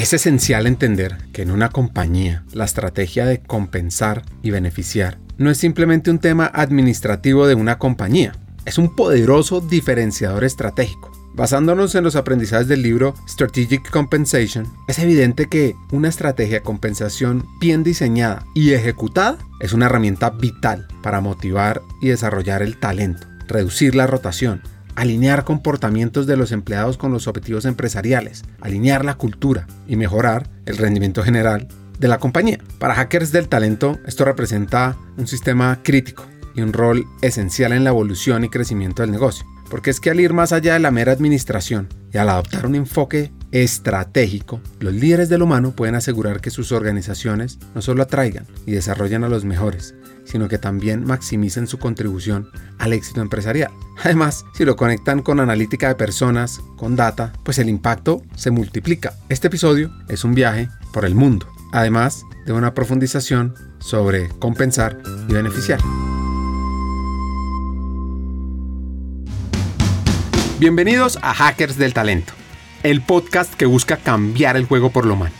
Es esencial entender que en una compañía la estrategia de compensar y beneficiar no es simplemente un tema administrativo de una compañía, es un poderoso diferenciador estratégico. Basándonos en los aprendizajes del libro Strategic Compensation, es evidente que una estrategia de compensación bien diseñada y ejecutada es una herramienta vital para motivar y desarrollar el talento, reducir la rotación, alinear comportamientos de los empleados con los objetivos empresariales, alinear la cultura y mejorar el rendimiento general de la compañía. Para hackers del talento, esto representa un sistema crítico y un rol esencial en la evolución y crecimiento del negocio. Porque es que al ir más allá de la mera administración y al adoptar un enfoque estratégico, los líderes del humano pueden asegurar que sus organizaciones no solo atraigan y desarrollen a los mejores, sino que también maximicen su contribución al éxito empresarial. Además, si lo conectan con analítica de personas, con data, pues el impacto se multiplica. Este episodio es un viaje por el mundo, además de una profundización sobre compensar y beneficiar. Bienvenidos a Hackers del Talento, el podcast que busca cambiar el juego por lo humano.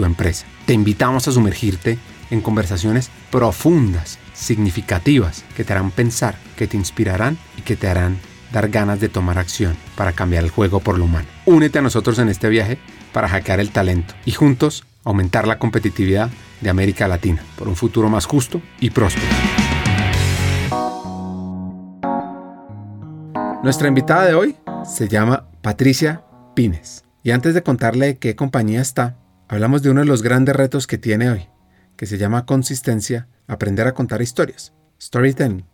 tu empresa. Te invitamos a sumergirte en conversaciones profundas, significativas, que te harán pensar, que te inspirarán y que te harán dar ganas de tomar acción para cambiar el juego por lo humano. Únete a nosotros en este viaje para hackear el talento y juntos aumentar la competitividad de América Latina por un futuro más justo y próspero. Nuestra invitada de hoy se llama Patricia Pines. Y antes de contarle de qué compañía está, hablamos de uno de los grandes retos que tiene hoy, que se llama consistencia, aprender a contar historias, storytelling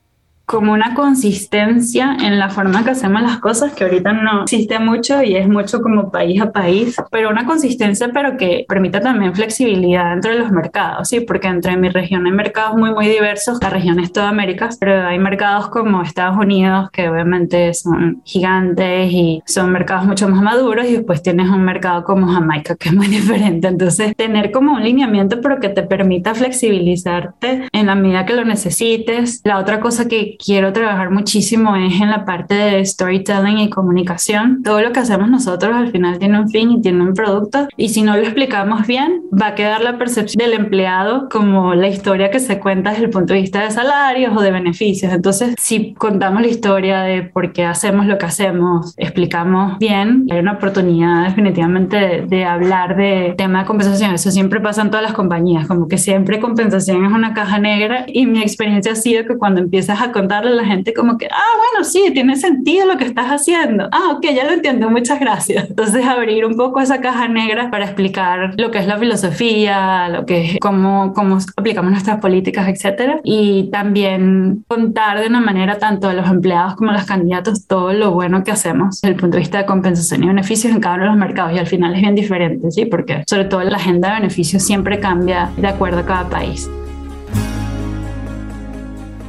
como una consistencia en la forma que hacemos las cosas, que ahorita no existe mucho y es mucho como país a país, pero una consistencia pero que permita también flexibilidad dentro de los mercados, ¿sí? Porque entre mi región hay mercados muy, muy diversos, la región es toda América, pero hay mercados como Estados Unidos que obviamente son gigantes y son mercados mucho más maduros y después tienes un mercado como Jamaica que es muy diferente, entonces tener como un lineamiento pero que te permita flexibilizarte en la medida que lo necesites. La otra cosa que quiero trabajar muchísimo es en la parte de storytelling y comunicación. Todo lo que hacemos nosotros al final tiene un fin y tiene un producto y si no lo explicamos bien va a quedar la percepción del empleado como la historia que se cuenta desde el punto de vista de salarios o de beneficios. Entonces, si contamos la historia de por qué hacemos lo que hacemos, explicamos bien, hay una oportunidad definitivamente de, de hablar de tema de compensación. Eso siempre pasa en todas las compañías, como que siempre compensación es una caja negra y mi experiencia ha sido que cuando empiezas a contar darle a la gente como que, ah, bueno, sí, tiene sentido lo que estás haciendo. Ah, ok, ya lo entiendo, muchas gracias. Entonces, abrir un poco esa caja negra para explicar lo que es la filosofía, lo que es cómo, cómo aplicamos nuestras políticas, etcétera. Y también contar de una manera tanto a los empleados como a los candidatos todo lo bueno que hacemos desde el punto de vista de compensación y beneficios en cada uno de los mercados. Y al final es bien diferente, ¿sí? Porque sobre todo la agenda de beneficios siempre cambia de acuerdo a cada país.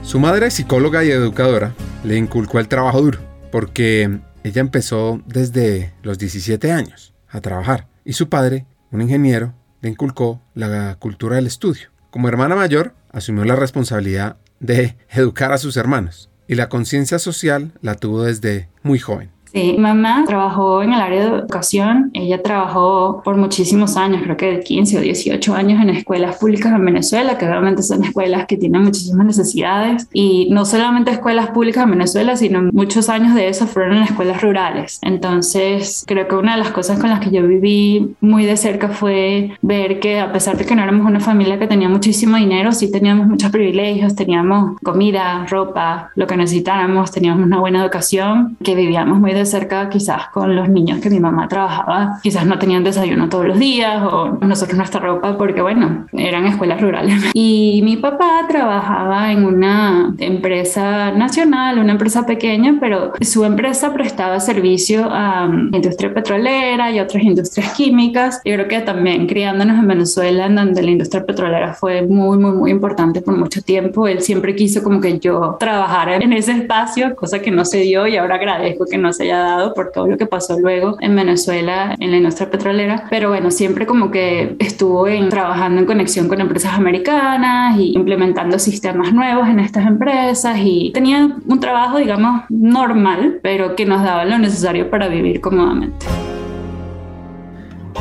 Su madre, psicóloga y educadora, le inculcó el trabajo duro, porque ella empezó desde los 17 años a trabajar y su padre, un ingeniero, le inculcó la cultura del estudio. Como hermana mayor, asumió la responsabilidad de educar a sus hermanos y la conciencia social la tuvo desde muy joven. Sí, mamá trabajó en el área de educación. Ella trabajó por muchísimos años, creo que 15 o 18 años en escuelas públicas en Venezuela, que realmente son escuelas que tienen muchísimas necesidades. Y no solamente escuelas públicas en Venezuela, sino muchos años de eso fueron en escuelas rurales. Entonces, creo que una de las cosas con las que yo viví muy de cerca fue ver que a pesar de que no éramos una familia que tenía muchísimo dinero, sí teníamos muchos privilegios, teníamos comida, ropa, lo que necesitáramos, teníamos una buena educación, que vivíamos muy de cerca quizás con los niños que mi mamá trabajaba, quizás no tenían desayuno todos los días o nosotros nuestra ropa porque bueno, eran escuelas rurales. Y mi papá trabajaba en una empresa nacional, una empresa pequeña, pero su empresa prestaba servicio a um, industria petrolera y otras industrias químicas. Yo creo que también criándonos en Venezuela, en donde la industria petrolera fue muy, muy, muy importante por mucho tiempo, él siempre quiso como que yo trabajara en ese espacio, cosa que no se dio y ahora agradezco que no se haya dado por todo lo que pasó luego en Venezuela en la industria petrolera. Pero bueno, siempre como que estuvo en, trabajando en conexión con empresas americanas y implementando sistemas nuevos en estas empresas y tenía un trabajo, digamos, normal, pero que nos daba lo necesario para vivir cómodamente.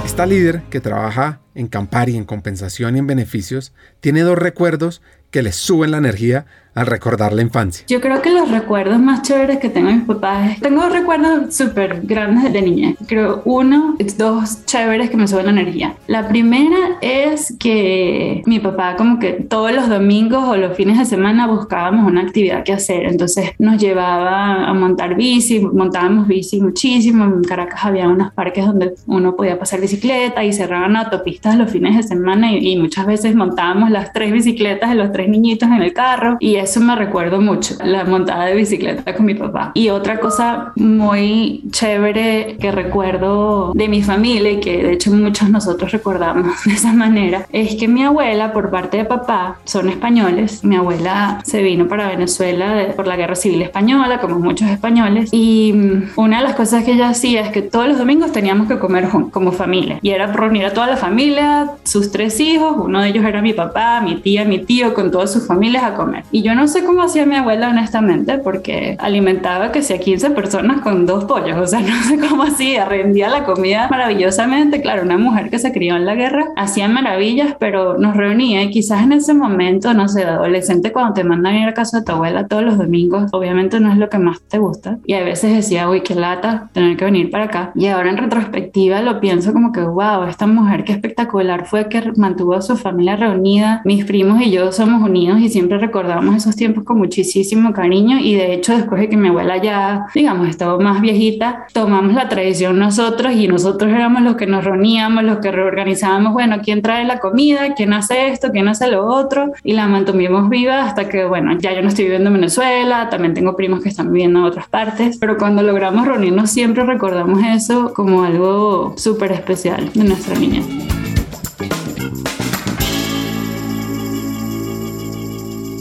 Esta líder que trabaja en Campari en compensación y en beneficios tiene dos recuerdos que le suben la energía al recordar la infancia? Yo creo que los recuerdos más chéveres que tengo de mis papás, tengo recuerdos súper grandes de niña. Creo uno, dos chéveres que me suben la energía. La primera es que mi papá como que todos los domingos o los fines de semana buscábamos una actividad que hacer. Entonces nos llevaba a montar bici, montábamos bici muchísimo. En Caracas había unos parques donde uno podía pasar bicicleta y cerraban autopistas los fines de semana y, y muchas veces montábamos las tres bicicletas de los tres niñitos en el carro y eso me recuerdo mucho, la montada de bicicleta con mi papá. Y otra cosa muy chévere que recuerdo de mi familia y que de hecho muchos nosotros recordamos de esa manera, es que mi abuela por parte de papá son españoles. Mi abuela se vino para Venezuela por la guerra civil española, como muchos españoles. Y mm, una de las cosas que ella hacía es que todos los domingos teníamos que comer como familia. Y era reunir a toda la familia, sus tres hijos, uno de ellos era mi papá, mi tía, mi tío, con todas sus familias a comer. Y yo no sé cómo hacía mi abuela honestamente, porque alimentaba que sea 15 personas con dos pollos, o sea, no sé cómo hacía, rendía la comida maravillosamente. Claro, una mujer que se crió en la guerra hacía maravillas, pero nos reunía y quizás en ese momento, no sé, de adolescente, cuando te mandan a ir a casa de tu abuela todos los domingos, obviamente no es lo que más te gusta. Y a veces decía, uy, qué lata tener que venir para acá. Y ahora en retrospectiva lo pienso como que, wow, esta mujer qué espectacular fue que mantuvo a su familia reunida. Mis primos y yo somos unidos y siempre recordamos esos tiempos con muchísimo cariño y de hecho después de que mi abuela ya, digamos, estaba más viejita, tomamos la tradición nosotros y nosotros éramos los que nos reuníamos, los que reorganizábamos, bueno, quién trae la comida, quién hace esto, quién hace lo otro y la mantuvimos viva hasta que, bueno, ya yo no estoy viviendo en Venezuela, también tengo primos que están viviendo en otras partes, pero cuando logramos reunirnos siempre recordamos eso como algo súper especial de nuestra niña.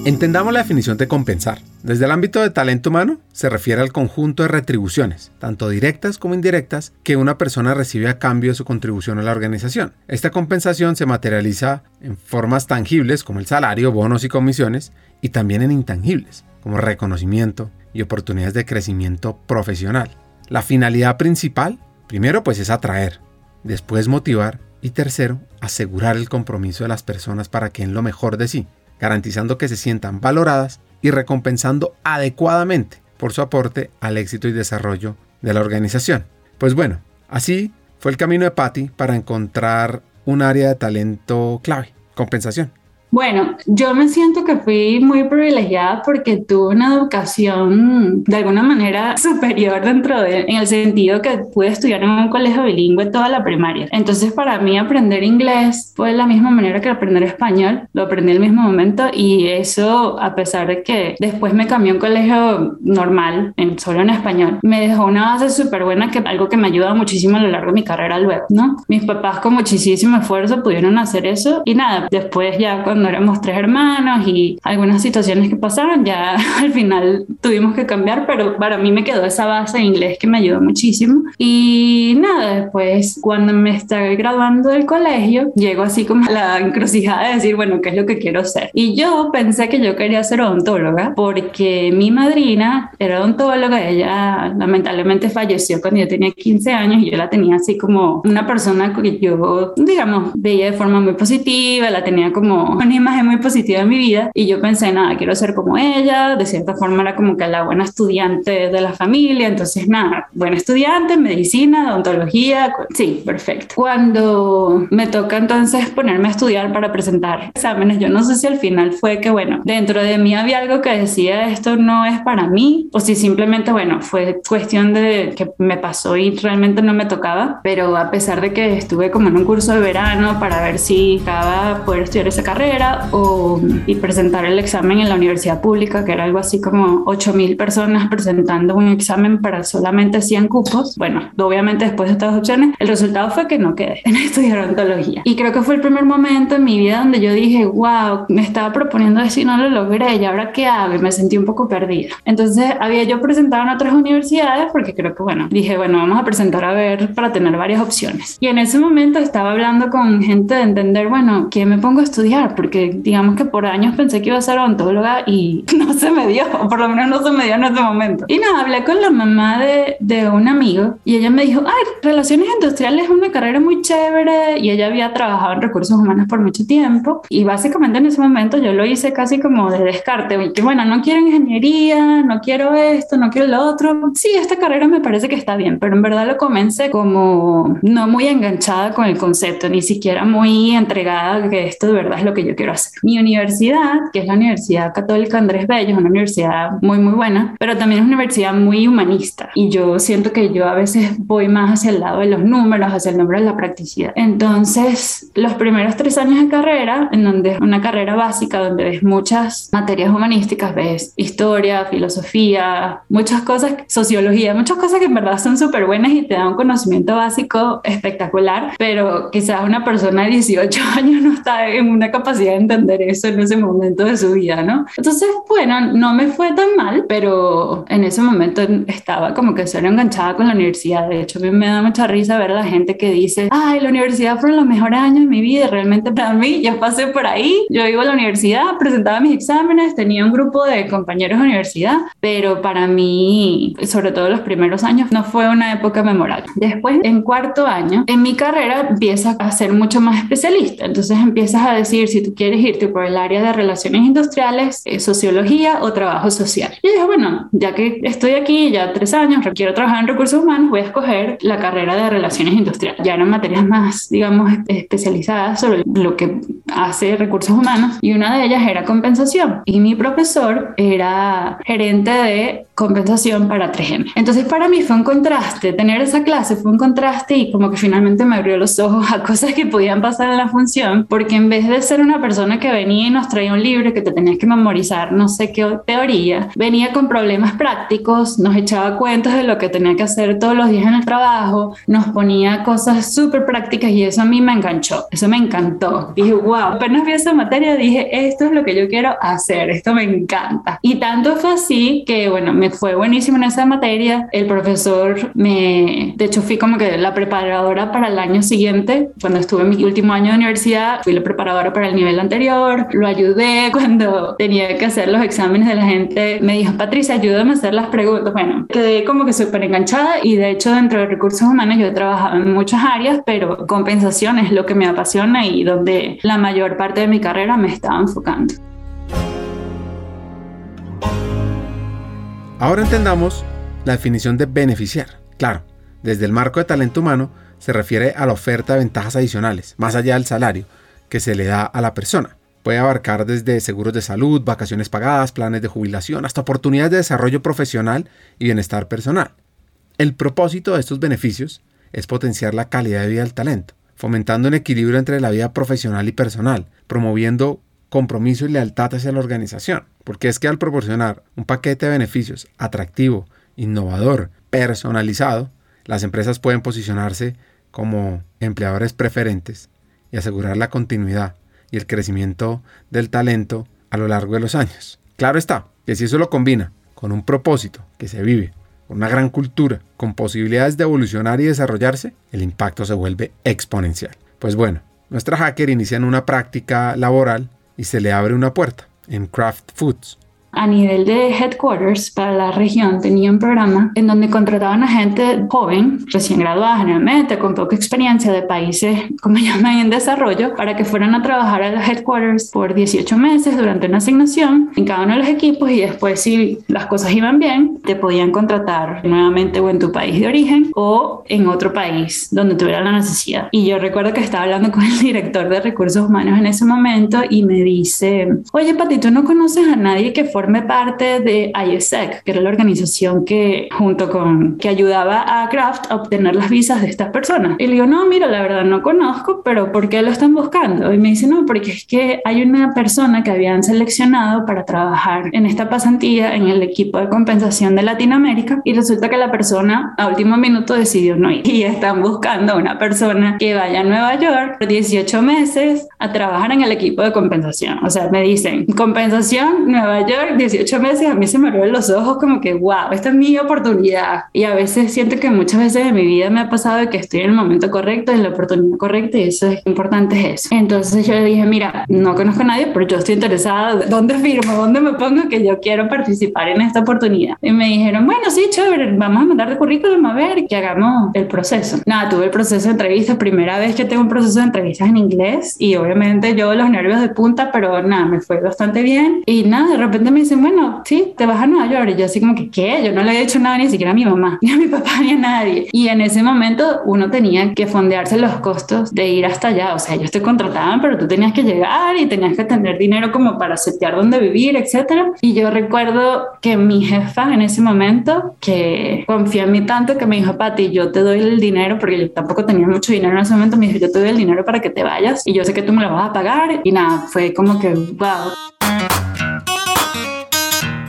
Entendamos la definición de compensar. Desde el ámbito de talento humano se refiere al conjunto de retribuciones, tanto directas como indirectas, que una persona recibe a cambio de su contribución a la organización. Esta compensación se materializa en formas tangibles como el salario, bonos y comisiones, y también en intangibles, como reconocimiento y oportunidades de crecimiento profesional. La finalidad principal, primero pues es atraer, después motivar y tercero, asegurar el compromiso de las personas para que en lo mejor de sí garantizando que se sientan valoradas y recompensando adecuadamente por su aporte al éxito y desarrollo de la organización. Pues bueno, así fue el camino de Patty para encontrar un área de talento clave, compensación. Bueno, yo me siento que fui muy privilegiada porque tuve una educación de alguna manera superior dentro de, en el sentido que pude estudiar en un colegio bilingüe toda la primaria. Entonces, para mí aprender inglés fue de la misma manera que aprender español, lo aprendí al mismo momento y eso, a pesar de que después me cambié a un colegio normal, en, solo en español, me dejó una base súper buena que algo que me ayuda muchísimo a lo largo de mi carrera luego, ¿no? Mis papás con muchísimo esfuerzo pudieron hacer eso y nada, después ya cuando éramos tres hermanos y algunas situaciones que pasaron, ya al final tuvimos que cambiar, pero para mí me quedó esa base de inglés que me ayudó muchísimo. Y nada, después cuando me estaba graduando del colegio, llego así como a la encrucijada de decir, bueno, ¿qué es lo que quiero ser? Y yo pensé que yo quería ser odontóloga porque mi madrina era odontóloga, ella lamentablemente falleció cuando yo tenía 15 años y yo la tenía así como una persona que yo, digamos, veía de forma muy positiva, la tenía como una una imagen muy positiva de mi vida y yo pensé, nada, quiero ser como ella, de cierta forma era como que la buena estudiante de la familia, entonces nada, buena estudiante, medicina, odontología, sí, perfecto. Cuando me toca entonces ponerme a estudiar para presentar exámenes, yo no sé si al final fue que, bueno, dentro de mí había algo que decía esto no es para mí, o si simplemente, bueno, fue cuestión de que me pasó y realmente no me tocaba, pero a pesar de que estuve como en un curso de verano para ver si acaba poder estudiar esa carrera o y presentar el examen en la universidad pública, que era algo así como 8000 personas presentando un examen para solamente 100 cupos. Bueno, obviamente después de estas opciones, el resultado fue que no quedé en estudiar odontología. Y creo que fue el primer momento en mi vida donde yo dije, wow, me estaba proponiendo eso y no lo logré, ¿y ahora qué hago? Y me sentí un poco perdida. Entonces había yo presentado en otras universidades porque creo que, bueno, dije, bueno, vamos a presentar a ver para tener varias opciones. Y en ese momento estaba hablando con gente de entender, bueno, ¿qué me pongo a estudiar? Porque digamos que por años pensé que iba a ser odontóloga y no se me dio, o por lo menos no se me dio en ese momento. Y nada, hablé con la mamá de, de un amigo y ella me dijo, ay, relaciones industriales es una carrera muy chévere y ella había trabajado en recursos humanos por mucho tiempo y básicamente en ese momento yo lo hice casi como de descarte, y que bueno, no quiero ingeniería, no quiero esto, no quiero lo otro. Sí, esta carrera me parece que está bien, pero en verdad lo comencé como no muy enganchada con el concepto, ni siquiera muy entregada que esto de verdad es lo que yo quiero hacer. Mi universidad, que es la Universidad Católica Andrés Bello, es una universidad muy, muy buena, pero también es una universidad muy humanista y yo siento que yo a veces voy más hacia el lado de los números, hacia el número de la practicidad. Entonces, los primeros tres años de carrera, en donde es una carrera básica, donde ves muchas materias humanísticas, ves historia, filosofía, muchas cosas, sociología, muchas cosas que en verdad son súper buenas y te dan un conocimiento básico espectacular, pero quizás una persona de 18 años no está en una capacidad de entender eso en ese momento de su vida, ¿no? Entonces, bueno, no me fue tan mal, pero en ese momento estaba como que solo enganchada con la universidad. De hecho, a mí me da mucha risa ver a la gente que dice, ay, la universidad fueron los mejores años de mi vida. Realmente para mí, yo pasé por ahí, yo iba a la universidad, presentaba mis exámenes, tenía un grupo de compañeros de universidad, pero para mí, sobre todo los primeros años, no fue una época memorable. Después, en cuarto año, en mi carrera empiezas a ser mucho más especialista. Entonces empiezas a decir si tú quieres irte por el área de relaciones industriales, eh, sociología o trabajo social. Y dije, bueno, ya que estoy aquí ya tres años, quiero trabajar en recursos humanos, voy a escoger la carrera de relaciones industriales. Ya eran materias más, digamos, especializadas sobre lo que hace recursos humanos y una de ellas era compensación. Y mi profesor era gerente de compensación para 3M. Entonces para mí fue un contraste, tener esa clase fue un contraste y como que finalmente me abrió los ojos a cosas que podían pasar en la función, porque en vez de ser una persona que venía y nos traía un libro que te tenías que memorizar, no sé qué teoría, venía con problemas prácticos, nos echaba cuentos de lo que tenía que hacer todos los días en el trabajo, nos ponía cosas súper prácticas y eso a mí me enganchó, eso me encantó. Dije, wow, apenas vi esa materia, dije, esto es lo que yo quiero hacer, esto me encanta. Y tanto fue así que, bueno, me fue buenísimo en esa materia. El profesor me, de hecho, fui como que la preparadora para el año siguiente, cuando estuve en mi último año de universidad, fui la preparadora para el nivel anterior, lo ayudé cuando tenía que hacer los exámenes de la gente, me dijo, Patricia, ayúdame a hacer las preguntas. Bueno, quedé como que súper enganchada y de hecho dentro de recursos humanos yo he trabajado en muchas áreas, pero compensación es lo que me apasiona y donde la mayor parte de mi carrera me estaba enfocando. Ahora entendamos la definición de beneficiar. Claro, desde el marco de talento humano se refiere a la oferta de ventajas adicionales, más allá del salario, que se le da a la persona. Puede abarcar desde seguros de salud, vacaciones pagadas, planes de jubilación, hasta oportunidades de desarrollo profesional y bienestar personal. El propósito de estos beneficios es potenciar la calidad de vida del talento, fomentando un equilibrio entre la vida profesional y personal, promoviendo compromiso y lealtad hacia la organización. Porque es que al proporcionar un paquete de beneficios atractivo, innovador, personalizado, las empresas pueden posicionarse como empleadores preferentes y asegurar la continuidad y el crecimiento del talento a lo largo de los años. Claro está, que si eso lo combina con un propósito que se vive, con una gran cultura, con posibilidades de evolucionar y desarrollarse, el impacto se vuelve exponencial. Pues bueno, nuestra hacker inicia en una práctica laboral y se le abre una puerta en Kraft Foods, a nivel de headquarters para la región tenía un programa en donde contrataban a gente joven, recién graduada generalmente, con poca experiencia de países, como llaman, en desarrollo, para que fueran a trabajar a los headquarters por 18 meses durante una asignación en cada uno de los equipos y después si las cosas iban bien, te podían contratar nuevamente o en tu país de origen o en otro país donde tuviera la necesidad. Y yo recuerdo que estaba hablando con el director de recursos humanos en ese momento y me dice, oye Pati, ¿tú no conoces a nadie que forme parte de ISEC, que era la organización que junto con que ayudaba a Kraft a obtener las visas de estas personas? Y le digo, no, mira, la verdad no conozco, pero ¿por qué lo están buscando? Y me dice, no, porque es que hay una persona que habían seleccionado para trabajar en esta pasantía en el equipo de compensación de Latinoamérica y resulta que la persona a último minuto decidió no ir y están buscando a una persona que vaya a Nueva York por 18 meses a trabajar en el equipo de compensación. O sea, me dicen, compensación, Nueva York, 18 meses, a mí se me abren los ojos como que, wow, esta es mi oportunidad. Y a veces siento que muchas veces en mi vida me ha pasado de que estoy en el momento correcto, en la oportunidad correcta y eso es importante es eso. Entonces yo le dije, mira, no conozco a nadie, pero yo estoy interesada, ¿dónde firmo? ¿Dónde me pongo que yo quiero participar en esta oportunidad? Y me dijeron, bueno, sí, chévere, vamos a mandar de currículum a ver que hagamos el proceso. Nada, tuve el proceso de entrevistas, primera vez que tengo un proceso de entrevistas en inglés y obviamente yo los nervios de punta, pero nada, me fue bastante bien. Y nada, de repente me dicen, bueno, sí, te vas a Nueva York. Y yo así como que, ¿qué? Yo no le he dicho nada ni siquiera a mi mamá, ni a mi papá, ni a nadie. Y en ese momento uno tenía que fondearse los costos de ir hasta allá. O sea, ellos te contrataban, pero tú tenías que llegar y tenías que tener dinero como para setear dónde vivir, etcétera. Y yo recuerdo que mi jefa en ese momento, que confía en mí tanto, que me dijo, Pati, yo te doy el dinero, porque yo tampoco tenía mucho dinero en ese momento, me dijo, yo te doy el dinero para que te vayas y yo sé que tú me lo vas a pagar. Y nada, fue como que, wow.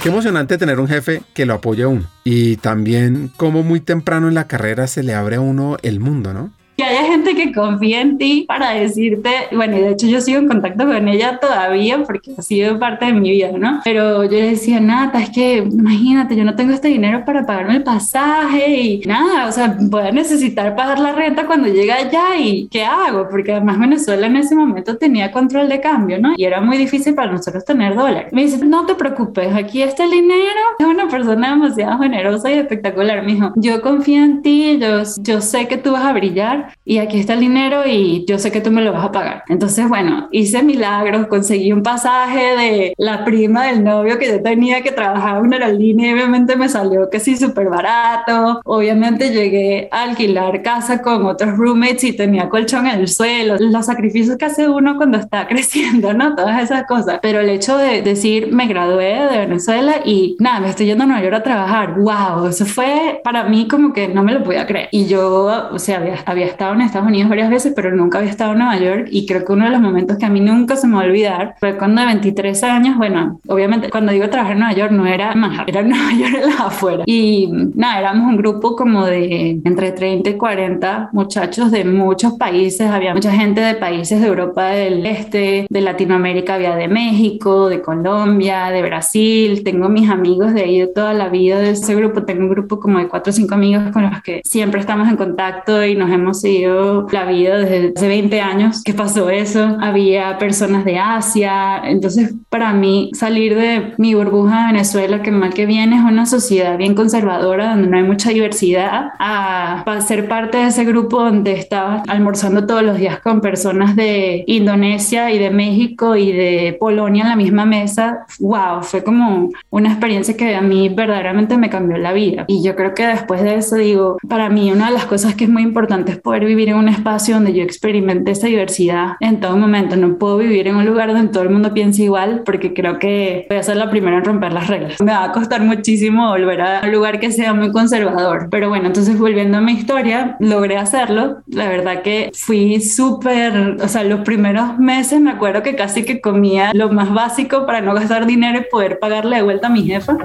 Qué emocionante tener un jefe que lo apoye a uno. Y también como muy temprano en la carrera se le abre a uno el mundo, ¿no? que haya gente que confíe en ti para decirte, bueno, y de hecho yo sigo en contacto con ella todavía porque ha sido parte de mi vida, ¿no? Pero yo decía, Nata, es que imagínate, yo no tengo este dinero para pagarme el pasaje y nada, o sea, voy a necesitar pagar la renta cuando llegue allá y ¿qué hago? Porque además Venezuela en ese momento tenía control de cambio, ¿no? Y era muy difícil para nosotros tener dólares. Me dice, no te preocupes, aquí está el dinero. Es una persona demasiado generosa y espectacular. Me dijo, yo confío en ti, yo, yo sé que tú vas a brillar y aquí está el dinero y yo sé que tú me lo vas a pagar. Entonces, bueno, hice milagros, conseguí un pasaje de la prima del novio que yo tenía que trabajaba en una aerolínea y obviamente me salió que sí súper barato. Obviamente llegué a alquilar casa con otros roommates y tenía colchón en el suelo. Los sacrificios que hace uno cuando está creciendo, ¿no? Todas esas cosas. Pero el hecho de decir, me gradué de Venezuela y nada, me estoy yendo a Nueva York a trabajar. ¡Wow! Eso fue para mí como que no me lo podía creer. Y yo, o sea, había, había estado en Estados Unidos varias veces, pero nunca había estado en Nueva York y creo que uno de los momentos que a mí nunca se me va a olvidar fue cuando de 23 años, bueno, obviamente cuando digo trabajar en Nueva York no era Manhattan, era Nueva York en las afueras. Y nada, éramos un grupo como de entre 30 y 40 muchachos de muchos países, había mucha gente de países de Europa del Este, de Latinoamérica, había de México, de Colombia, de Brasil, tengo mis amigos de ahí de toda la vida de ese grupo, tengo un grupo como de 4 o 5 amigos con los que siempre estamos en contacto y nos hemos seguido la vida desde hace 20 años que pasó eso. Había personas de Asia. Entonces, para mí, salir de mi burbuja de Venezuela, que mal que viene, es una sociedad bien conservadora, donde no hay mucha diversidad, a, ser parte de ese grupo donde estaba almorzando todos los días con personas de Indonesia y de México y de Polonia en la misma mesa. ¡Wow! Fue como una experiencia que a mí verdaderamente me cambió la vida. Y yo creo que después de eso, digo, para mí una de las cosas que es muy importante es poder vivir en un espacio donde yo experimente esa diversidad en todo momento. No puedo vivir en un lugar donde todo el mundo piense igual porque creo que voy a ser la primera en romper las reglas. Me va a costar muchísimo volver a un lugar que sea muy conservador. Pero bueno, entonces volviendo a mi historia, logré hacerlo. La verdad que fui súper, o sea, los primeros meses me acuerdo que casi que comía lo más básico para no gastar dinero y poder pagarle de vuelta a mi jefa.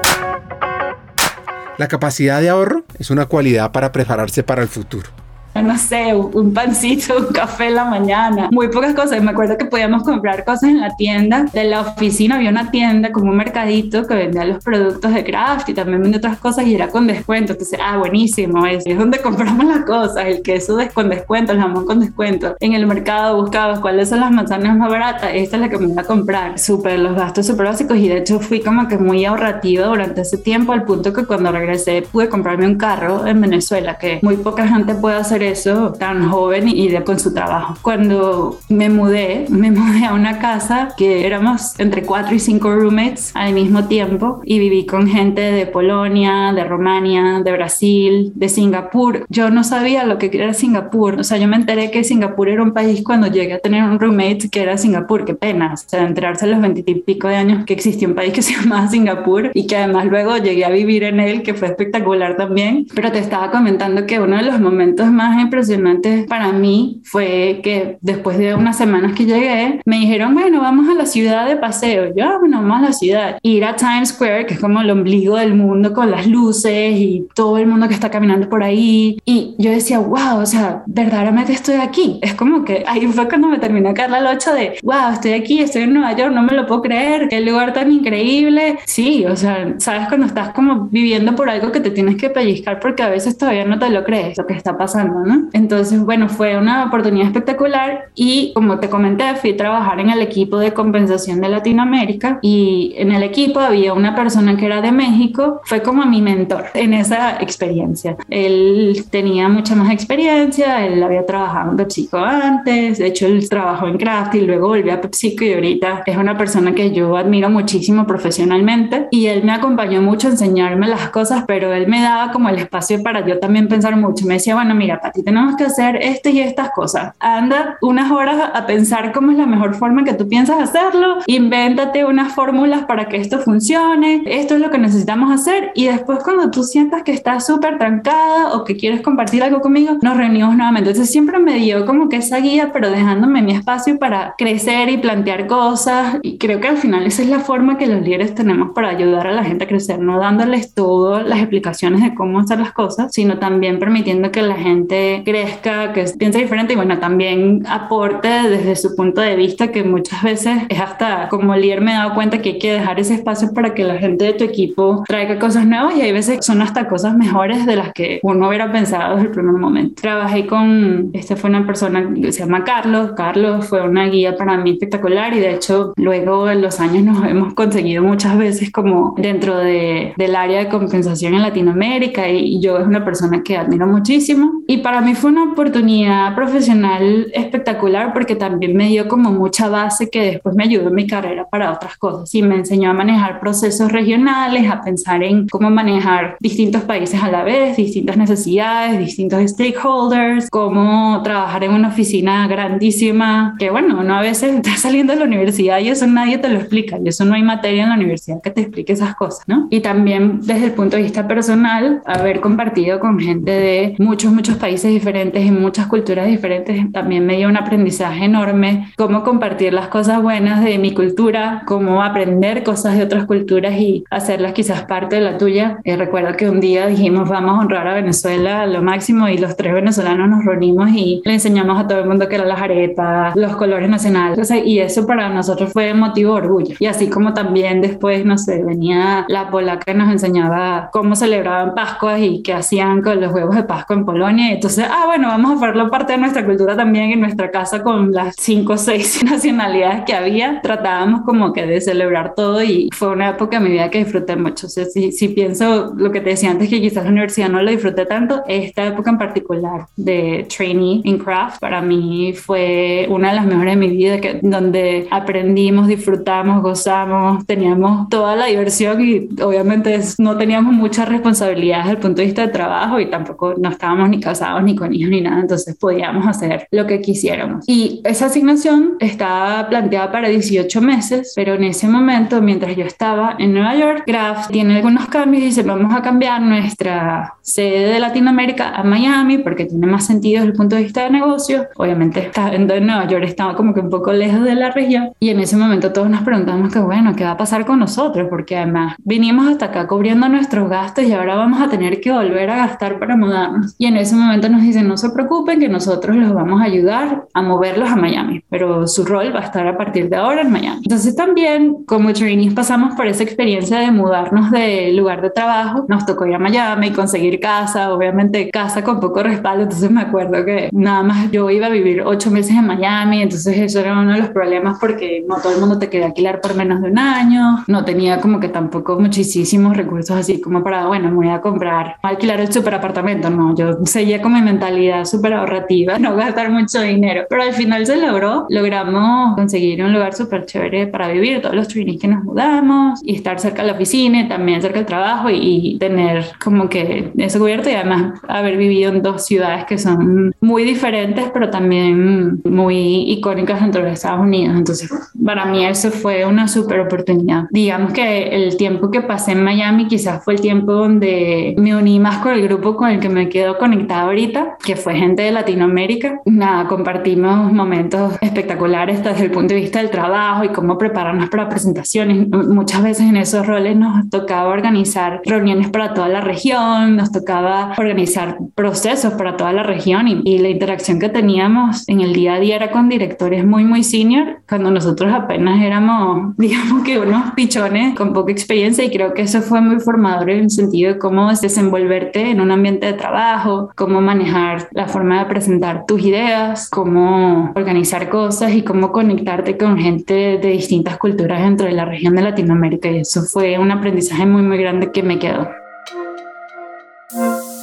La capacidad de ahorro es una cualidad para prepararse para el futuro. no sé, un pancito, un café en la mañana, muy pocas cosas. Me acuerdo que podíamos comprar cosas en la tienda de la oficina, había una tienda como un mercadito que vendía los productos de craft y también vendía otras cosas y era con descuento. Entonces, ah, buenísimo, es, es donde compramos las cosas, el queso con descuento, el jamón con descuento. En el mercado buscabas cuáles son las manzanas más baratas, esta es la que me voy a comprar. Súper, los gastos súper básicos y de hecho fui como que muy ahorrativa durante ese tiempo al punto que cuando regresé pude comprarme un carro en Venezuela, que muy poca gente puede hacer eso tan joven y de, con su trabajo. Cuando me mudé, me mudé a una casa que éramos entre cuatro y cinco roommates al mismo tiempo y viví con gente de Polonia, de Romania, de Brasil, de Singapur. Yo no sabía lo que era Singapur, o sea, yo me enteré que Singapur era un país cuando llegué a tener un roommate que era Singapur, qué pena, o sea, enterarse a los veintipico de años que existía un país que se llamaba Singapur y que además luego llegué a vivir en él, que fue espectacular también. Pero te estaba comentando que uno de los momentos más impresionantes para mí fue que después de unas semanas que llegué, me dijeron, bueno, vamos a la ciudad de paseo. Yo, ah, bueno, vamos a la ciudad. Ir a Times Square, que es como el ombligo del mundo con las luces y todo el mundo que está caminando por ahí. Y yo decía, wow, o sea, verdaderamente estoy aquí. Es como que ahí fue cuando me terminó de caer la locha de, wow, estoy aquí, estoy en Nueva York, no me lo puedo creer, qué lugar tan increíble. Sí, o sea, sabes cuando estás como viviendo por algo que te tienes que pellizcar porque a veces todavía no te lo crees lo que está pasando, ¿no? Entonces, bueno, fue una oportunidad espectacular y como te comenté, fui a trabajar en el equipo de compensación de Latinoamérica y en el equipo había una persona que era de México, fue como mi mentor en esa experiencia. Él tenía mucha más experiencia, él había trabajado en PepsiCo antes, de hecho él trabajó en Kraft y luego volvió a PepsiCo y ahorita es una persona que yo admiro muchísimo profesionalmente y él me acompañó mucho a enseñarme las cosas, pero él me daba como el espacio para yo también pensar mucho. Me decía, bueno, mira, Pati, tenemos que hacer esto y estas cosas. Anda unas horas a pensar cómo es la mejor forma que tú piensas hacerlo, invéntate unas fórmulas para que esto funcione, esto es lo que necesitamos hacer y después cuando tú sientas que estás súper trancada o que quieres compartir algo conmigo, nos reunimos nuevamente. Entonces siempre me dio como que esa guía, pero dejándome mi espacio para crecer y plantear cosas y creo que al final esa es la forma que los líderes tenemos para ayudar a la gente a crecer, no dándoles todas las explicaciones de cómo hacer las cosas, sino también permitiendo que la gente crezca, que piense diferente y bueno, también aporte desde su punto de vista que muchas veces es hasta como líder me he dado cuenta que hay que dejar ese espacio para que la gente de tu equipo traiga cosas nuevas y hay veces son hasta cosas mejores de las que uno hubiera pensado desde el primer momento. Trabajé con, este fue una persona que se llama Carlos, Carlos fue una guía para mí espectacular y de hecho luego en los años nos hemos conseguido muchas veces como dentro de, del área de compensación en Latinoamérica y yo es una persona que admiro muchísimo y para mí fue una oportunidad profesional espectacular porque también me dio como mucha base que después me ayudó en mi carrera para otras cosas y me enseñó a manejar procesos regionales, a pensar en cómo manejar distintos países a la vez, distintas necesidades, distintos stakeholders, cómo trabajar en una oficina grandísima, que bueno, no a veces estás saliendo de la universidad y eso nadie te lo explica, y eso no hay materia en la universidad que te explique esas cosas, ¿no? Y también desde el punto de vista personal, haber compartido con gente de muchos, muchos países diferentes y muchas culturas diferentes, también me dio un aprendizaje enorme, cómo compartir las cosas buenas de mi cultura, cómo aprender cosas de otras culturas y hacerlas quizás parte de la tuya. Eh, recuerdo que un día dijimos, vamos a honrar a Venezuela a lo máximo y los tres venezolanos nos reunimos y le enseñamos a todo el mundo que eran las arepas, los colores nacionales, y eso para nosotros fue motivo de orgullo. Y así como también después, no sé, venía la polaca que nos enseñaba cómo celebraban Pascua y qué hacían con los huevos de Pascua en Polonia. Y entonces, ah, bueno, vamos a hacerlo parte de nuestra cultura también en nuestra casa con las cinco o seis nacionalidades que había. Tratábamos como que de celebrar todo y fue una época de mi vida que disfruté mucho. O sea, si, si pienso lo que te decía antes, que quizás la universidad no lo disfruté tanto, esta época en particular de trainee in craft para mí fue una de las mejores de mi vida, que, donde aprendimos, disfrutamos, gozamos, teníamos toda la diversión y obviamente no teníamos muchas responsabilidades desde el punto de vista de trabajo y tampoco no estábamos ni casados ni con hijos ni nada, entonces podíamos hacer lo que quisiéramos. Y esa asignación estaba planteada para 18 meses, pero en ese momento, mientras yo estaba en Nueva York, Graf tiene algunos cambios y dice, vamos a cambiar nuestra sede de Latinoamérica a Miami porque tiene más sentido desde el punto de vista de negocio. Obviamente está en Nueva York estaba como que un poco lejos de la región y en ese momento todos nos preguntamos que bueno, ¿qué va a pasar con nosotros? Porque además vinimos hasta acá cubriendo nuestros gastos y ahora vamos a tener que volver a gastar para mudarnos. Y en ese momento nos dicen, no se preocupen, que nosotros los vamos a ayudar a moverlos a Miami, pero su rol va a estar a partir de ahora en Miami. Entonces también como trainees pasamos por esa experiencia de mudarnos de lugar de trabajo, nos tocó ir a Miami, conseguir casa, obviamente casa con poco respaldo, entonces me acuerdo que nada más yo iba a vivir ocho meses en Miami, entonces eso era uno de los problemas porque no todo el mundo te quería alquilar por menos de un año, no tenía como que tampoco muchísimos recursos así como para, bueno, me voy a comprar, alquilar el super apartamento, no, yo seguía con mi mentalidad súper ahorrativa, no gastar mucho dinero, pero al final se logró, logramos conseguir un lugar súper chévere para vivir, todos los trainees que nos mudamos y estar cerca de la oficina, también cerca del trabajo y, tener como que eso cubierto y además haber vivido en dos ciudades que son muy diferentes, pero también muy icónicas dentro de Estados Unidos. Entonces, para mí eso fue una súper oportunidad. Digamos que el tiempo que pasé en Miami quizás fue el tiempo donde me uní más con el grupo con el que me quedo conectada ahorita, que fue gente de Latinoamérica. Nada, compartimos momentos espectaculares desde el punto de vista del trabajo y cómo prepararnos para presentaciones. Muchas veces en esos roles nos tocaba organizar reuniones para toda la región, nos tocaba organizar procesos para toda la región y, y la interacción que teníamos en el día a día era con directores muy, muy senior, cuando nosotros apenas éramos, digamos que unos pichones con poca experiencia y creo que eso fue muy formador en el sentido de cómo desenvolverte en un ambiente de trabajo, cómo manejar la forma de presentar tus ideas, cómo organizar cosas y cómo conectarte con gente de distintas culturas dentro de la región de Latinoamérica. Y eso fue un aprendizaje muy, muy grande que me quedó.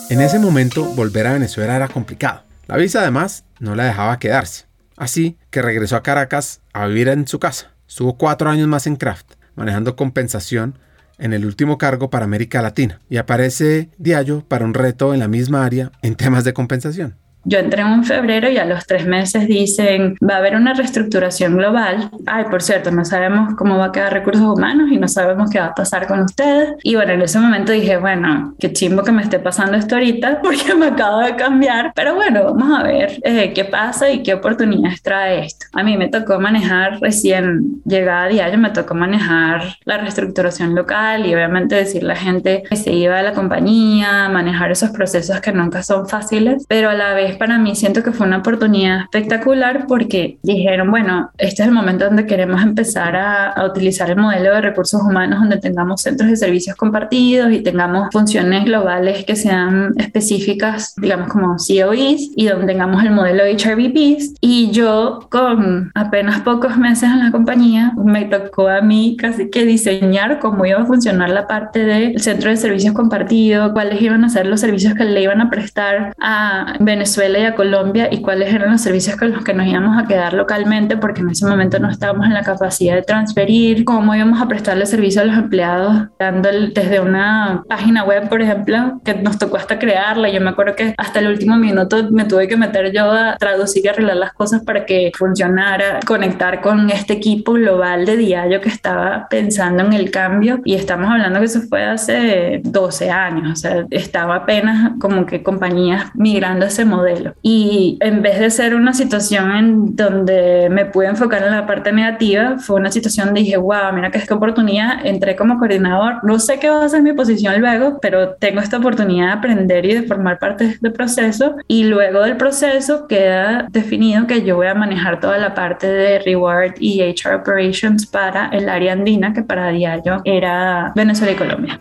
En ese momento, volver a Venezuela era complicado. La visa además no la dejaba quedarse. Así que regresó a Caracas a vivir en su casa. Estuvo cuatro años más en Craft, manejando compensación en el último cargo para América Latina y aparece Diallo para un reto en la misma área en temas de compensación. Yo entré en febrero y a los tres meses dicen, va a haber una reestructuración global. Ay, por cierto, no sabemos cómo va a quedar recursos humanos y no sabemos qué va a pasar con ustedes. Y bueno, en ese momento dije, bueno, qué chimbo que me esté pasando esto ahorita porque me acabo de cambiar. Pero bueno, vamos a ver eh, qué pasa y qué oportunidades trae esto. A mí me tocó manejar recién llegada a diario, me tocó manejar la reestructuración local y obviamente decirle a la gente que se iba de la compañía, manejar esos procesos que nunca son fáciles, pero a la vez para mí siento que fue una oportunidad espectacular porque dijeron, bueno, este es el momento donde queremos empezar a, a, utilizar el modelo de recursos humanos donde tengamos centros de servicios compartidos y tengamos funciones globales que sean específicas, digamos como COEs y donde tengamos el modelo de HRBPs. Y yo con apenas pocos meses en la compañía me tocó a mí casi que diseñar cómo iba a funcionar la parte del centro de servicios compartidos, cuáles iban a ser los servicios que le iban a prestar a Venezuela y a Colombia y cuáles eran los servicios con los que nos íbamos a quedar localmente, porque en ese momento no estábamos en la capacidad de transferir, cómo íbamos a prestarle servicio a los empleados, dando desde una página web, por ejemplo, que nos tocó hasta crearla. Yo me acuerdo que hasta el último minuto me tuve que meter yo a traducir y arreglar las cosas para que funcionara, conectar con este equipo global de diario que estaba pensando en el cambio. Y estamos hablando que eso fue hace 12 años, o sea, estaba apenas como que compañías migrando ese modelo y en vez de ser una situación en donde me pude enfocar en la parte negativa, fue una situación donde dije, wow, mira que es que oportunidad, entré como coordinador, no sé qué va a ser mi posición luego, pero tengo esta oportunidad de aprender y de formar parte del proceso. Y luego del proceso queda definido que yo voy a manejar toda la parte de reward y HR operations para el área andina que para diario era Venezuela y Colombia.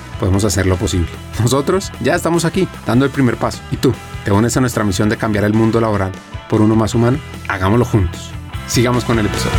podemos hacer lo posible. Nosotros ya estamos aquí, dando el primer paso. ¿Y tú? ¿Te unes a nuestra misión de cambiar el mundo laboral por uno más humano? Hagámoslo juntos. Sigamos con el episodio.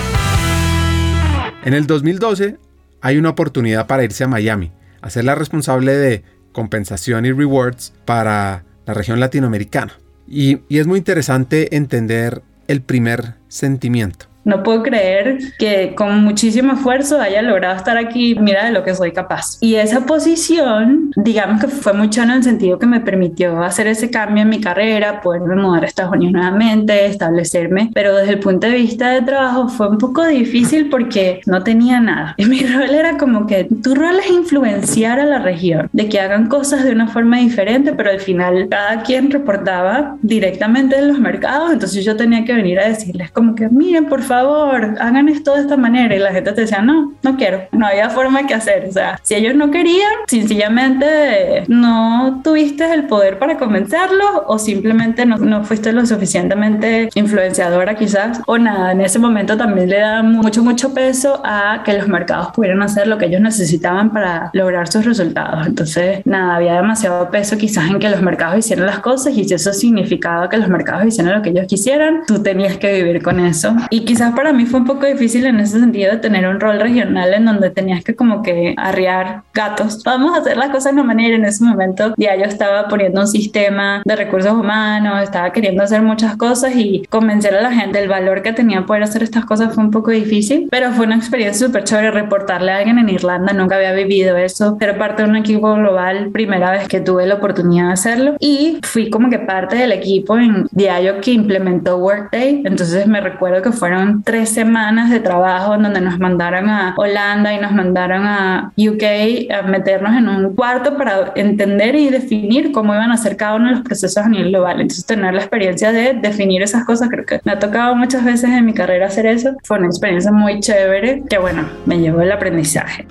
En el 2012 hay una oportunidad para irse a Miami, a ser la responsable de compensación y rewards para la región latinoamericana. Y, y es muy interesante entender el primer sentimiento. No puedo creer que con muchísimo esfuerzo haya logrado estar aquí, mira de lo que soy capaz. Y esa posición, digamos que fue mucho en el sentido que me permitió hacer ese cambio en mi carrera, poderme mudar a Estados Unidos nuevamente, establecerme, pero desde el punto de vista de trabajo fue un poco difícil porque no tenía nada. Y mi rol era como que tu rol es influenciar a la región, de que hagan cosas de una forma diferente, pero al final cada quien reportaba directamente en los mercados, entonces yo tenía que venir a decirles como que miren, por favor, favor, hagan esto de esta manera. Y la gente te decía, no, no quiero. No había forma que hacer. O sea, si ellos no querían, sencillamente no tuviste el poder para convencerlos o simplemente no, no fuiste lo suficientemente influenciadora quizás o nada. En ese momento también le da mucho, mucho peso a que los mercados pudieran hacer lo que ellos necesitaban para lograr sus resultados. Entonces, nada, había demasiado peso quizás en que los mercados hicieran las cosas y si eso significaba que los mercados hicieran lo que ellos quisieran, tú tenías que vivir con eso. Y quizás para mí fue un poco difícil en ese sentido de tener un rol regional en donde tenías que como que arriar gatos. Vamos a hacer las cosas de una manera. En ese momento ya yo estaba poniendo un sistema de recursos humanos, estaba queriendo hacer muchas cosas y convencer a la gente del valor que tenía poder hacer estas cosas fue un poco difícil, pero fue una experiencia súper chévere reportarle a alguien en Irlanda. Nunca había vivido eso, ser parte de un equipo global, primera vez que tuve la oportunidad de hacerlo y fui como que parte del equipo en Diario que implementó Workday. Entonces me recuerdo que fueron tres semanas de trabajo donde nos mandaron a Holanda y nos mandaron a UK a meternos en un cuarto para entender y definir cómo iban a ser cada uno de los procesos a nivel global. Entonces tener la experiencia de definir esas cosas, creo que me ha tocado muchas veces en mi carrera hacer eso. Fue una experiencia muy chévere que bueno, me llevó el aprendizaje.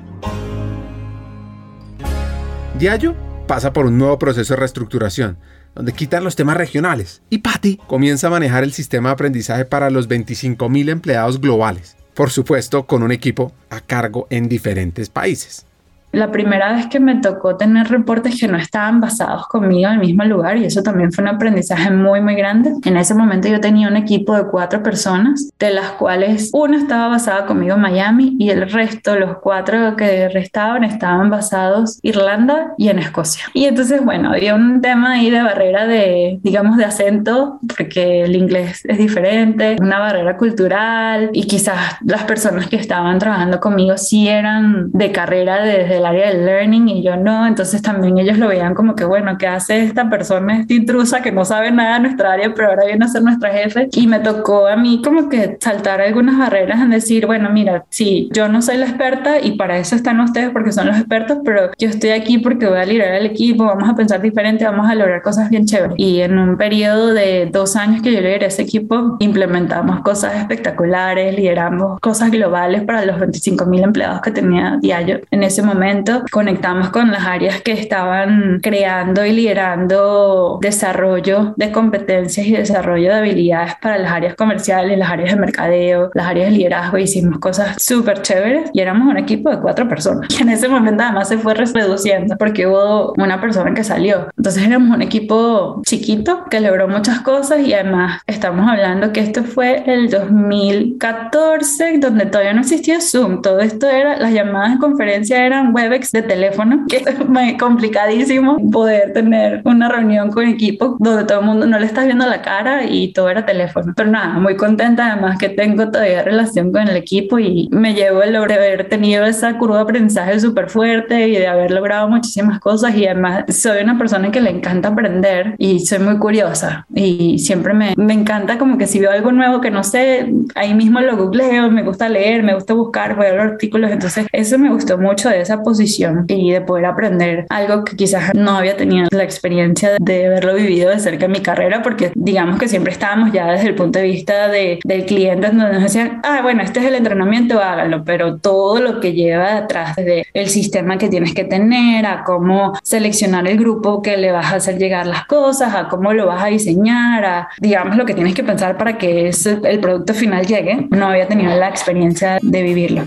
Diallo pasa por un nuevo proceso de reestructuración donde quitan los temas regionales. Y Patty comienza a manejar el sistema de aprendizaje para los 25.000 empleados globales, por supuesto con un equipo a cargo en diferentes países la primera vez que me tocó tener reportes que no estaban basados conmigo en el mismo lugar y eso también fue un aprendizaje muy muy grande. En ese momento yo tenía un equipo de cuatro personas, de las cuales una estaba basada conmigo en Miami y el resto, los cuatro que restaban, estaban basados en Irlanda y en Escocia. Y entonces, bueno, había un tema ahí de barrera de, digamos, de acento, porque el inglés es diferente, una barrera cultural y quizás las personas que estaban trabajando conmigo sí eran de carrera desde el área del learning y yo no, entonces también ellos lo veían como que, bueno, ¿qué hace esta persona, esta intrusa que no sabe nada de nuestra área, pero ahora viene a ser nuestra jefe? Y me tocó a mí como que saltar algunas barreras en decir, bueno, mira, sí, yo no soy la experta y para eso están ustedes porque son los expertos, pero yo estoy aquí porque voy a liderar el equipo, vamos a pensar diferente, vamos a lograr cosas bien chéveres. Y en un periodo de dos años que yo lideré ese equipo, implementamos cosas espectaculares, lideramos cosas globales para los 25 mil empleados que tenía Diallo en ese momento conectamos con las áreas que estaban creando y liderando desarrollo de competencias y desarrollo de habilidades para las áreas comerciales, las áreas de mercadeo, las áreas de liderazgo. Hicimos cosas súper chéveres y éramos un equipo de cuatro personas. Y en ese momento además se fue reduciendo porque hubo una persona que salió. Entonces éramos un equipo chiquito que logró muchas cosas y además estamos hablando que esto fue el 2014 donde todavía no existía Zoom. Todo esto era, las llamadas de conferencia eran Webex de teléfono, que es complicadísimo poder tener una reunión con equipo donde todo el mundo no le estás viendo la cara y todo era teléfono. Pero nada, muy contenta además que tengo todavía relación con el equipo y me llevo el logro de haber tenido esa curva de aprendizaje súper fuerte y de haber logrado muchísimas cosas y además soy una persona que le encanta aprender y soy muy curiosa y siempre me, me encanta como que si veo algo nuevo que no sé, ahí mismo lo googleo, me gusta leer, me gusta buscar, voy a los artículos, entonces eso me gustó mucho de esa posición y de poder aprender algo que quizás no había tenido la experiencia de haberlo vivido de cerca en mi carrera, porque digamos que siempre estábamos ya desde el punto de vista de, del cliente, donde nos decían, ah, bueno, este es el entrenamiento, hágalo, pero todo lo que lleva atrás, desde el sistema que tienes que tener, a cómo seleccionar el grupo que le vas a hacer llegar las cosas, a cómo lo vas a diseñar, a digamos lo que tienes que pensar para que ese, el producto final llegue, no había tenido la experiencia de vivirlo.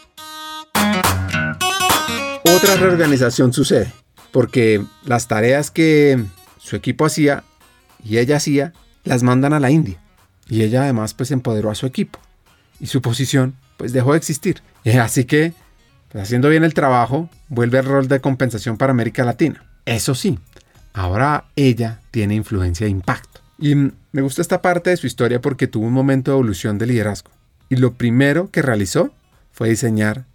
Otra reorganización sucede, porque las tareas que su equipo hacía y ella hacía, las mandan a la India. Y ella además pues empoderó a su equipo. Y su posición pues dejó de existir. Así que, pues, haciendo bien el trabajo, vuelve al rol de compensación para América Latina. Eso sí, ahora ella tiene influencia e impacto. Y me gusta esta parte de su historia porque tuvo un momento de evolución de liderazgo. Y lo primero que realizó fue diseñar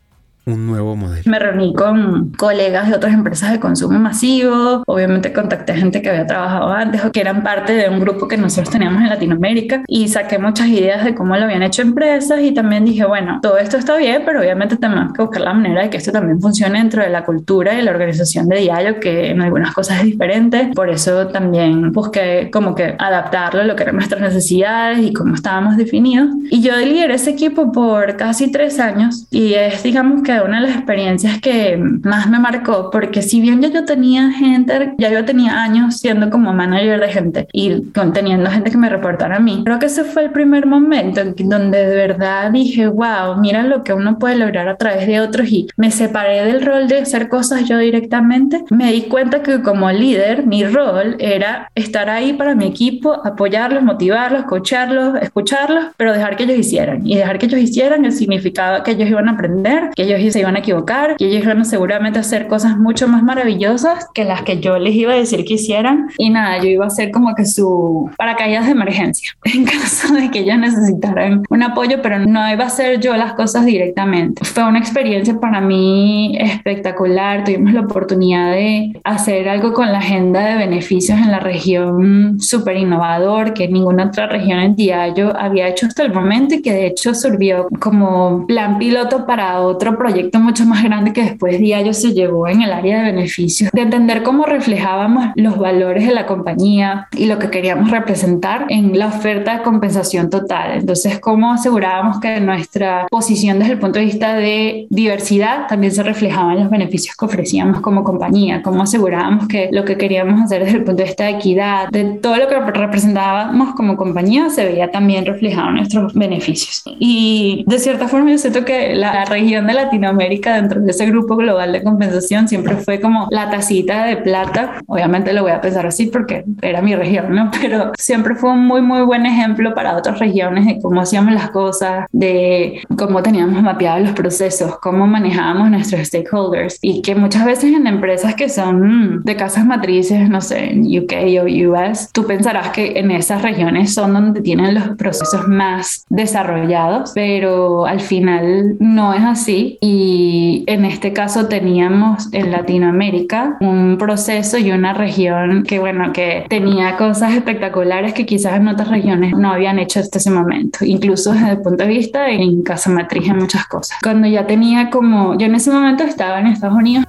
un nuevo modelo. Me reuní con colegas de otras empresas de consumo masivo, obviamente contacté a gente que había trabajado antes o que eran parte de un grupo que nosotros teníamos en Latinoamérica y saqué muchas ideas de cómo lo habían hecho empresas y también dije, bueno, todo esto está bien, pero obviamente tenemos que buscar la manera de que esto también funcione dentro de la cultura y la organización de diario, que en algunas cosas es diferente, por eso también busqué como que adaptarlo a lo que eran nuestras necesidades y cómo estábamos definidos. Y yo lideré ese equipo por casi tres años y es, digamos que una de las experiencias que más me marcó, porque si bien ya yo tenía gente, ya yo tenía años siendo como manager de gente y teniendo gente que me reportara a mí, creo que ese fue el primer momento en donde de verdad dije, wow, mira lo que uno puede lograr a través de otros y me separé del rol de hacer cosas yo directamente. Me di cuenta que como líder mi rol era estar ahí para mi equipo, apoyarlos, motivarlos, coacharlos, escucharlos, pero dejar que ellos hicieran. Y dejar que ellos hicieran significaba que ellos iban a aprender, que ellos se iban a equivocar y ellos iban a seguramente hacer cosas mucho más maravillosas que las que yo les iba a decir que hicieran. Y nada, yo iba a ser como que su paracaídas de emergencia en caso de que ellos necesitaran un apoyo, pero no iba a ser yo las cosas directamente. Fue una experiencia para mí espectacular. Tuvimos la oportunidad de hacer algo con la agenda de beneficios en la región súper innovador que ninguna otra región en Diallo había hecho hasta el momento y que de hecho sirvió como plan piloto para otro proyecto mucho más grande que después Diallo se llevó en el área de beneficios, de entender cómo reflejábamos los valores de la compañía y lo que queríamos representar en la oferta de compensación total. Entonces, cómo asegurábamos que nuestra posición desde el punto de vista de diversidad también se reflejaba en los beneficios que ofrecíamos como compañía, cómo asegurábamos que lo que queríamos hacer desde el punto de vista de equidad, de todo lo que representábamos como compañía, se veía también reflejado en nuestros beneficios. Y de cierta forma yo siento que la región de Latinoamérica América dentro de ese grupo global de compensación siempre fue como la tacita de plata. Obviamente lo voy a pensar así porque era mi región, ¿no? Pero siempre fue un muy, muy buen ejemplo para otras regiones de cómo hacíamos las cosas, de cómo teníamos mapeados los procesos, cómo manejábamos nuestros stakeholders y que muchas veces en empresas que son de casas matrices, no sé, en UK o US, tú pensarás que en esas regiones son donde tienen los procesos más desarrollados, pero al final no es así y y en este caso teníamos en Latinoamérica un proceso y una región que bueno, que tenía cosas espectaculares que quizás en otras regiones no habían hecho hasta ese momento, incluso desde el punto de vista en casa matriz en muchas cosas. Cuando ya tenía como, yo en ese momento estaba en Estados Unidos.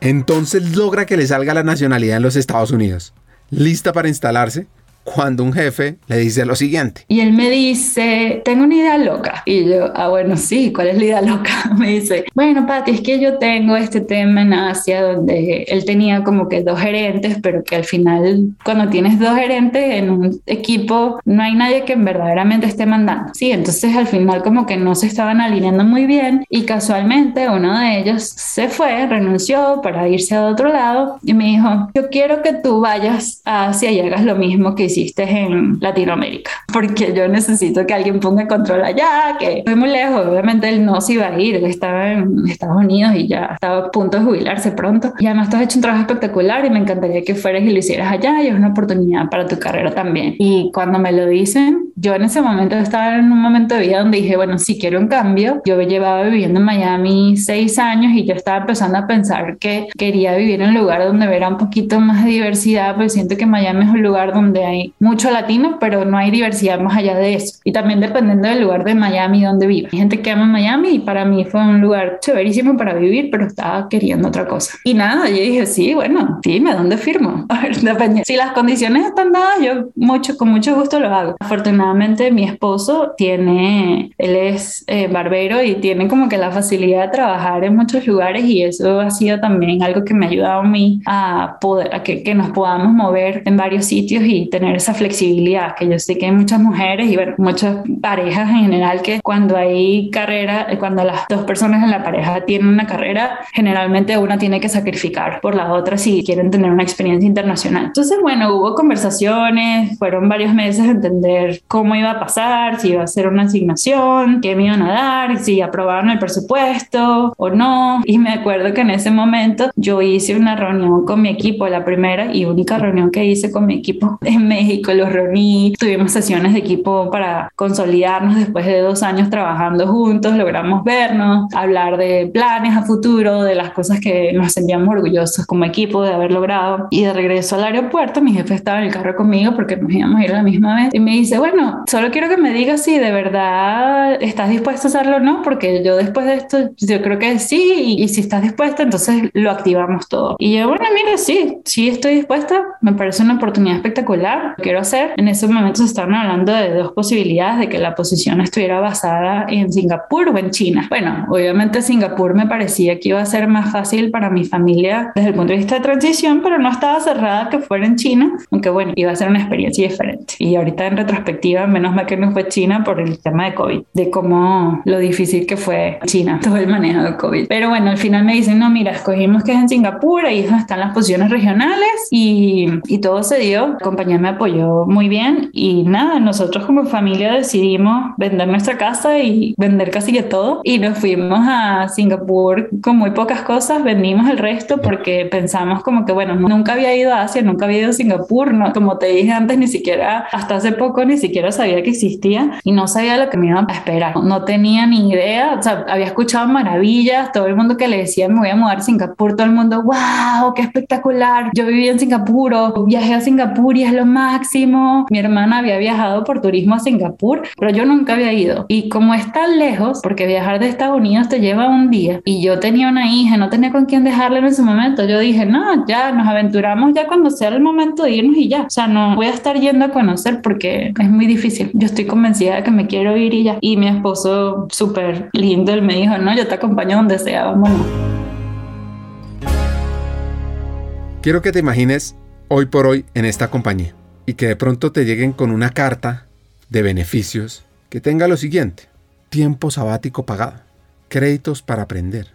Entonces logra que le salga la nacionalidad en los Estados Unidos. ¿Lista para instalarse? Cuando un jefe le dice lo siguiente. Y él me dice, tengo una idea loca. Y yo, ah, bueno, sí, ¿cuál es la idea loca? Me dice, bueno, Pati, es que yo tengo este tema en Asia donde él tenía como que dos gerentes, pero que al final, cuando tienes dos gerentes en un equipo, no hay nadie que verdaderamente esté mandando. Sí, entonces al final como que no se estaban alineando muy bien y casualmente uno de ellos se fue, renunció para irse a otro lado y me dijo, yo quiero que tú vayas a Asia y hagas lo mismo que hiciste en Latinoamérica, porque yo necesito que alguien ponga control allá, que estoy muy lejos, obviamente él no se iba a ir, él estaba en Estados Unidos y ya estaba a punto de jubilarse pronto. Y además tú has hecho un trabajo espectacular y me encantaría que fueras y lo hicieras allá y es una oportunidad para tu carrera también. Y cuando me lo dicen, yo en ese momento estaba en un momento de vida donde dije, bueno, si quiero un cambio, yo llevaba viviendo en Miami seis años y yo estaba empezando a pensar que quería vivir en un lugar donde hubiera un poquito más de diversidad, porque siento que Miami es un lugar donde hay mucho latino, pero no hay diversidad más allá de eso. Y también dependiendo del lugar de Miami donde vive. Hay gente que ama Miami y para mí fue un lugar chéverísimo para vivir, pero estaba queriendo otra cosa. Y nada, yo dije, sí, bueno, dime, ¿dónde firmo? A ver, depende. Si las condiciones están dadas, yo mucho, con mucho gusto lo hago. Afortunadamente, mi esposo tiene, él es eh, barbero y tiene como que la facilidad de trabajar en muchos lugares y eso ha sido también algo que me ha ayudado a mí a poder, a que, que nos podamos mover en varios sitios y tener tener esa flexibilidad, que yo sé que hay muchas mujeres y bueno, muchas parejas en general que cuando hay carrera, cuando las dos personas en la pareja tienen una carrera, generalmente una tiene que sacrificar por la otra si quieren tener una experiencia internacional. Entonces, bueno, hubo conversaciones, fueron varios meses de entender cómo iba a pasar, si iba a ser una asignación, qué me iban a dar, si aprobaron el presupuesto o no. Y me acuerdo que en ese momento yo hice una reunión con mi equipo, la primera y única reunión que hice con mi equipo en México. Los reuní, tuvimos sesiones de equipo para consolidarnos después de dos años trabajando juntos, logramos vernos, hablar de planes a futuro, de las cosas que nos sentíamos orgullosos como equipo de haber logrado. Y de regreso al aeropuerto, mi jefe estaba en el carro conmigo porque nos íbamos a ir a la misma vez y me dice, bueno, solo quiero que me digas si de verdad estás dispuesto a hacerlo o no, porque yo después de esto, yo creo que sí, y, si estás dispuesta, entonces lo activamos todo. Y yo, bueno, mire, sí, sí estoy dispuesta, me parece una oportunidad espectacular, quiero hacer. En ese momento se estaban hablando de dos posibilidades, de que la posición estuviera basada en Singapur o en China. Bueno, obviamente Singapur me parecía que iba a ser más fácil para mi familia desde el punto de vista de transición, pero no estaba cerrada que fuera en China, aunque bueno, iba a ser una experiencia diferente. Y ahorita en retrospectiva, menos mal que no fue China por el tema de COVID, de cómo lo difícil que fue China, todo el manejo de COVID. Pero bueno, al final me dicen, no, mira, escogimos que es en Singapur, ahí están las posiciones regionales y, y todo se dio. La compañía me apoyó muy bien y nada, nosotros como familia decidimos vender nuestra casa y vender casi que todo y nos fuimos a Singapur con muy pocas cosas, vendimos el resto porque pensamos como que, bueno, nunca había ido a Asia, nunca había ido a Singapur, no, como te dije antes, ni siquiera, hasta hace poco, ni siquiera sabía que existía y no sabía lo que me iba a esperar. No tenía ni idea, o sea, había escuchado maravillas, todo el mundo que le decía me voy a mudar a Singapur, todo el mundo, wow, qué espectacular. Yo viví en Singapur o viajé a Singapur y es lo máximo. Mi hermana había viajado por turismo a Singapur, pero yo nunca había ido. Y como es tan lejos, porque viajar de Estados Unidos te lleva un día y yo tenía una hija, no tenía con quién dejarla en ese momento, yo dije, no, ya nos aventuramos ya cuando sea el momento de irnos y ya. O sea, no voy a estar yendo a conocer porque es muy difícil. Yo estoy convencida de que me quiero ir y ya. Y mi esposo, súper lindo, él me dijo, no, yo te acompaño donde sea, vámonos. Quiero que te imagines hoy por hoy en esta compañía y que de pronto te lleguen con una carta de beneficios que tenga lo siguiente. Tiempo sabático pagado, créditos para aprender,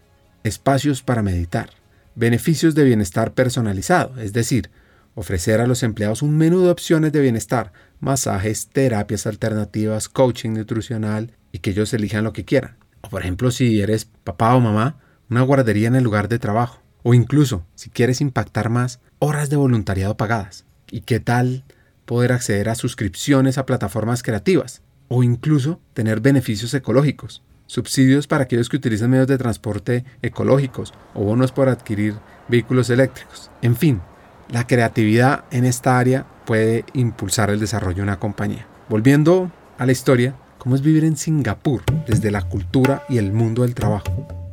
espacios para meditar, beneficios de bienestar personalizado, es decir, ofrecer a los empleados un menú de opciones de bienestar, masajes, terapias alternativas, coaching nutricional y que ellos elijan lo que quieran. O por ejemplo, si eres papá o mamá, una guardería en el lugar de trabajo. O incluso, si quieres impactar más, horas de voluntariado pagadas. ¿Y qué tal poder acceder a suscripciones a plataformas creativas? O incluso tener beneficios ecológicos, subsidios para aquellos que utilizan medios de transporte ecológicos o bonos por adquirir vehículos eléctricos. En fin, la creatividad en esta área puede impulsar el desarrollo de una compañía. Volviendo a la historia, ¿cómo es vivir en Singapur desde la cultura y el mundo del trabajo?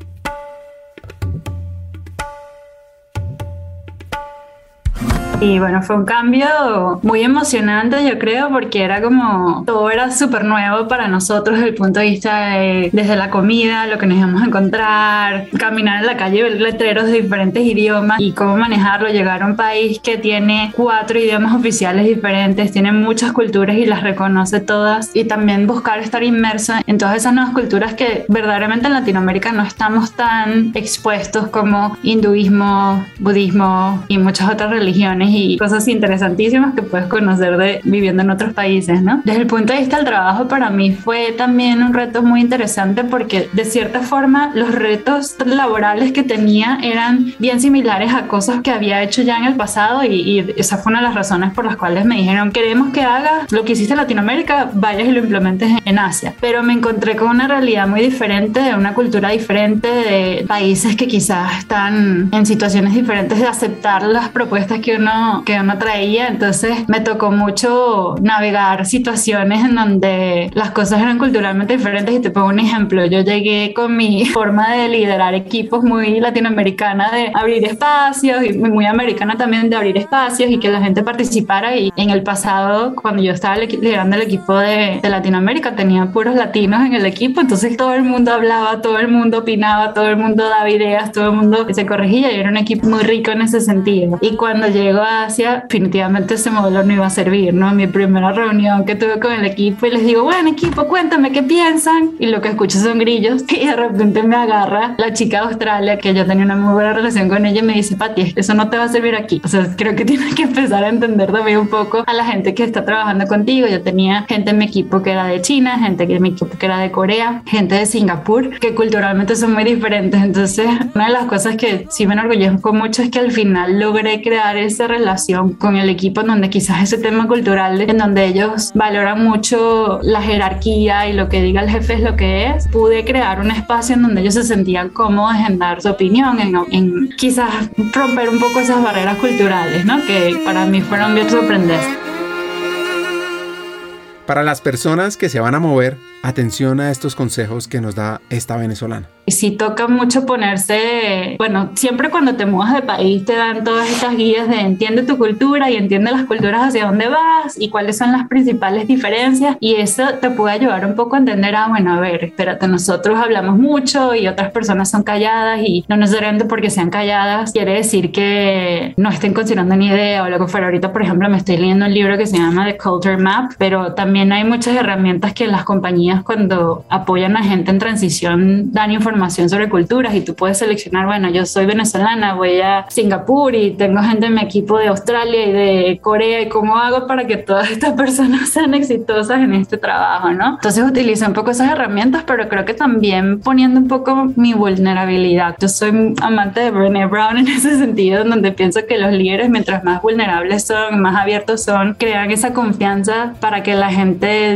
Y bueno, fue un cambio muy emocionante, yo creo, porque era como todo era súper nuevo para nosotros desde el punto de vista de desde la comida, lo que nos íbamos a encontrar, caminar en la calle, ver letreros de diferentes idiomas y cómo manejarlo. Llegar a un país que tiene cuatro idiomas oficiales diferentes, tiene muchas culturas y las reconoce todas y también buscar estar inmersa en todas esas nuevas culturas que verdaderamente en Latinoamérica no estamos tan expuestos como hinduismo, budismo y muchas otras religiones y cosas interesantísimas que puedes conocer de viviendo en otros países, ¿no? Desde el punto de vista del trabajo, para mí fue también un reto muy interesante porque de cierta forma los retos laborales que tenía eran bien similares a cosas que había hecho ya en el pasado y, esa fue una de las razones por las cuales me dijeron, queremos que hagas lo que hiciste en Latinoamérica, vayas y lo implementes en Asia. Pero me encontré con una realidad muy diferente, de una cultura diferente, de países que quizás están en situaciones diferentes de aceptar las propuestas que uno que uno traía, entonces me tocó mucho navegar situaciones en donde las cosas eran culturalmente diferentes. Y te pongo un ejemplo, yo llegué con mi forma de liderar equipos muy latinoamericana de abrir espacios y muy americana también de abrir espacios y que la gente participara. Y en el pasado cuando yo estaba liderando el equipo de, de Latinoamérica tenía puros latinos en el equipo, entonces todo el mundo hablaba, todo el mundo opinaba, todo el mundo daba ideas, todo el mundo se corregía. Y era un equipo muy rico en ese sentido. Y cuando llego a Asia, definitivamente ese modelo no iba a servir, ¿no? Mi primera reunión que tuve con el equipo y les digo, bueno, equipo, cuéntame qué piensan. Y lo que escucho son grillos y de repente me agarra la chica de Australia, que yo tenía una muy buena relación con ella, y me dice, Pati, eso no te va a servir aquí. O sea, creo que tienes que empezar a entender también un poco a la gente que está trabajando contigo. Yo tenía gente en mi equipo que era de China, gente en mi equipo que era de Corea, gente de Singapur, que culturalmente son muy diferentes. Entonces, una de las cosas que sí me enorgullezco mucho es que al final logré crear esa relación con el equipo en donde quizás ese tema cultural, en donde ellos valoran mucho la jerarquía y lo que diga el jefe es lo que es, pude crear un espacio en donde ellos se sentían cómodos en dar su opinión, en, en quizás romper un poco esas barreras culturales, ¿no? Que para mí fueron bien sorprendentes. Para las personas que se van a mover, atención a estos consejos que nos da esta venezolana sí toca mucho ponerse, bueno, siempre cuando te mudas de país te dan todas estas guías de entiende tu cultura y entiende las culturas hacia dónde vas y cuáles son las principales diferencias y eso te puede ayudar un poco a entender, ah, bueno, a ver, espérate, nosotros hablamos mucho y otras personas son calladas y no necesariamente porque sean calladas quiere decir que no estén considerando ni idea o lo que fuera. Ahorita, por ejemplo, me estoy leyendo un libro que se llama The Culture Map, pero también hay muchas herramientas que las compañías cuando apoyan a gente en transición dan información sobre culturas y tú puedes seleccionar, bueno, yo soy venezolana, voy a Singapur y tengo gente en mi equipo de Australia y de Corea y cómo hago para que todas estas personas sean exitosas en este trabajo, ¿no? Entonces utilizo un poco esas herramientas, pero creo que también poniendo un poco mi vulnerabilidad. Yo soy amante de Brené Brown en ese sentido, en donde pienso que los líderes, mientras más vulnerables son, más abiertos son, crean esa confianza para que la gente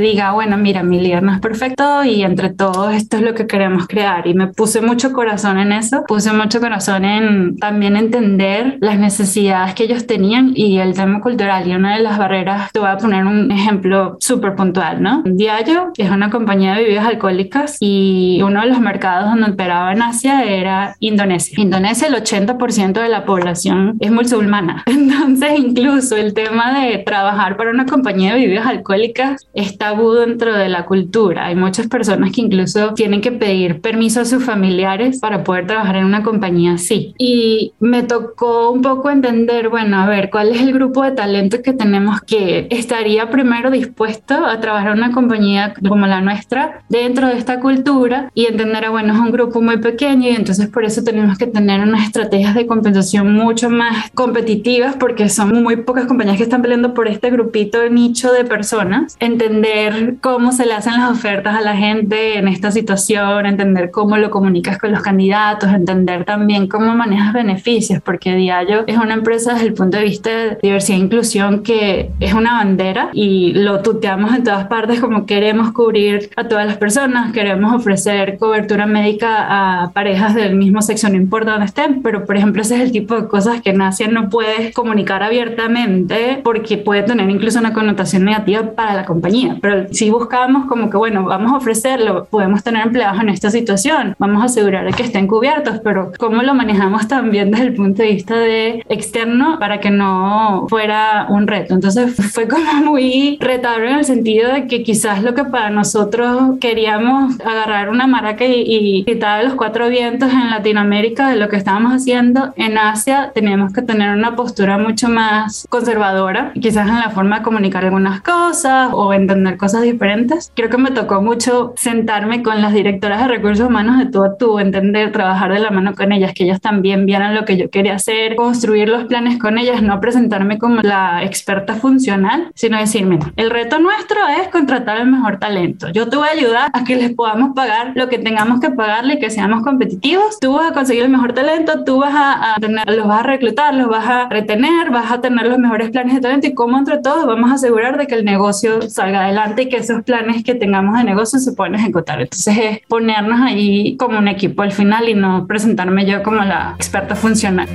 diga, bueno, mira, mi líder no es perfecto y entre todos esto es lo que queremos crear. Y me puse mucho corazón en eso, puse mucho corazón en también entender las necesidades que ellos tenían y el tema cultural. Y una de las barreras, te voy a poner un ejemplo súper puntual, ¿no? Diallo es una compañía de bebidas alcohólicas y uno de los mercados donde operaba en Asia era Indonesia. Indonesia, el 80% de la población es musulmana. Entonces, incluso el tema de trabajar para una compañía de bebidas alcohólicas es tabú dentro de la cultura. Hay muchas personas que incluso tienen que pedir permiso a sus familiares para poder trabajar en una compañía así. Y me tocó un poco entender, bueno, a ver, ¿cuál es el grupo de talento que tenemos que estaría primero dispuesto a trabajar en una compañía como la nuestra dentro de esta cultura y entender, ah, bueno, es un grupo muy pequeño y entonces por eso tenemos que tener unas estrategias de compensación mucho más competitivas porque son muy pocas compañías que están peleando por este grupito de nicho de personas. Entender cómo se le hacen las ofertas a la gente en esta situación, entender cómo lo comunicas con los candidatos, entender también cómo manejas beneficios, porque Diallo es una empresa desde el punto de vista de diversidad e inclusión que es una bandera y lo tuteamos en todas partes como queremos cubrir a todas las personas, queremos ofrecer cobertura médica a parejas del mismo sexo, no importa dónde estén, pero por ejemplo ese es el tipo de cosas que Nacia no puede comunicar abiertamente porque puede tener incluso una connotación negativa para la compañía, pero si buscamos como que bueno, vamos a ofrecerlo, podemos tener empleados en esta situación, vamos a asegurar que estén cubiertos, pero cómo lo manejamos también desde el punto de vista de externo para que no fuera un reto. Entonces fue como muy retador en el sentido de que quizás lo que para nosotros queríamos agarrar una maraca y, quitar los cuatro vientos en Latinoamérica de lo que estábamos haciendo, en Asia teníamos que tener una postura mucho más conservadora, quizás en la forma de comunicar algunas cosas o entender cosas diferentes. Creo que me tocó mucho sentarme con las directoras de recursos humanos de tú a tú, entender, trabajar de la mano con ellas, que ellas también vieran lo que yo quería hacer, construir los planes con ellas, no presentarme como la experta funcional, sino decirme, el reto nuestro es contratar el mejor talento. Yo te voy a ayudar a que les podamos pagar lo que tengamos que pagarle y que seamos competitivos. Tú vas a conseguir el mejor talento, tú vas a, tener, los vas a reclutar, los vas a retener, vas a tener los mejores planes de talento y como entre todos vamos a asegurar de que el negocio salga adelante y que esos planes que tengamos de negocio se puedan ejecutar. Entonces es ponernos ahí como un equipo al final y no presentarme yo como la experta funcional.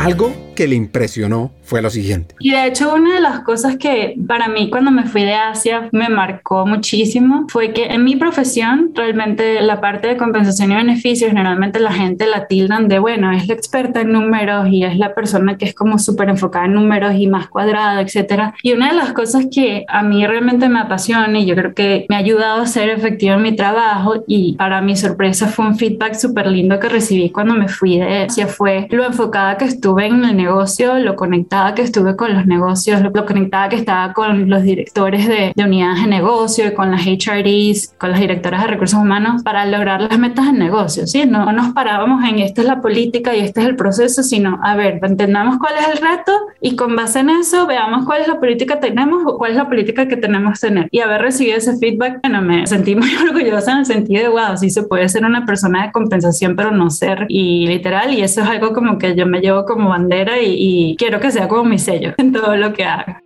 Algo que le impresionó fue lo siguiente. Y de hecho una de las cosas que para mí cuando me fui de Asia me marcó muchísimo fue que en mi profesión realmente la parte de compensación y beneficios generalmente la gente la tildan de bueno, es la experta en números y es la persona que es como súper enfocada en números y más cuadrada, etcétera. Y una de las cosas que a mí realmente me apasiona y yo creo que me ha ayudado a ser efectiva en mi trabajo y para mi sorpresa fue un feedback súper lindo que recibí cuando me fui de Asia fue lo enfocada que estuve en el negocio, lo conectada que estuve con los negocios, lo, conectada que estaba con los directores de, de unidades de negocio y con las HRDs, con las directoras de recursos humanos para lograr las metas del negocio, ¿sí? No nos parábamos en esta es la política y este es el proceso, sino, a ver, entendamos cuál es el reto y con base en eso veamos cuál es la política que tenemos o cuál es la política que tenemos que tener. Y haber recibido ese feedback, bueno, me sentí muy orgullosa en el sentido de, wow, sí se puede ser una persona de compensación, pero no ser y literal, y eso es algo como que yo me llevo como bandera y, y quiero que sea como mi sello en todo lo que haga.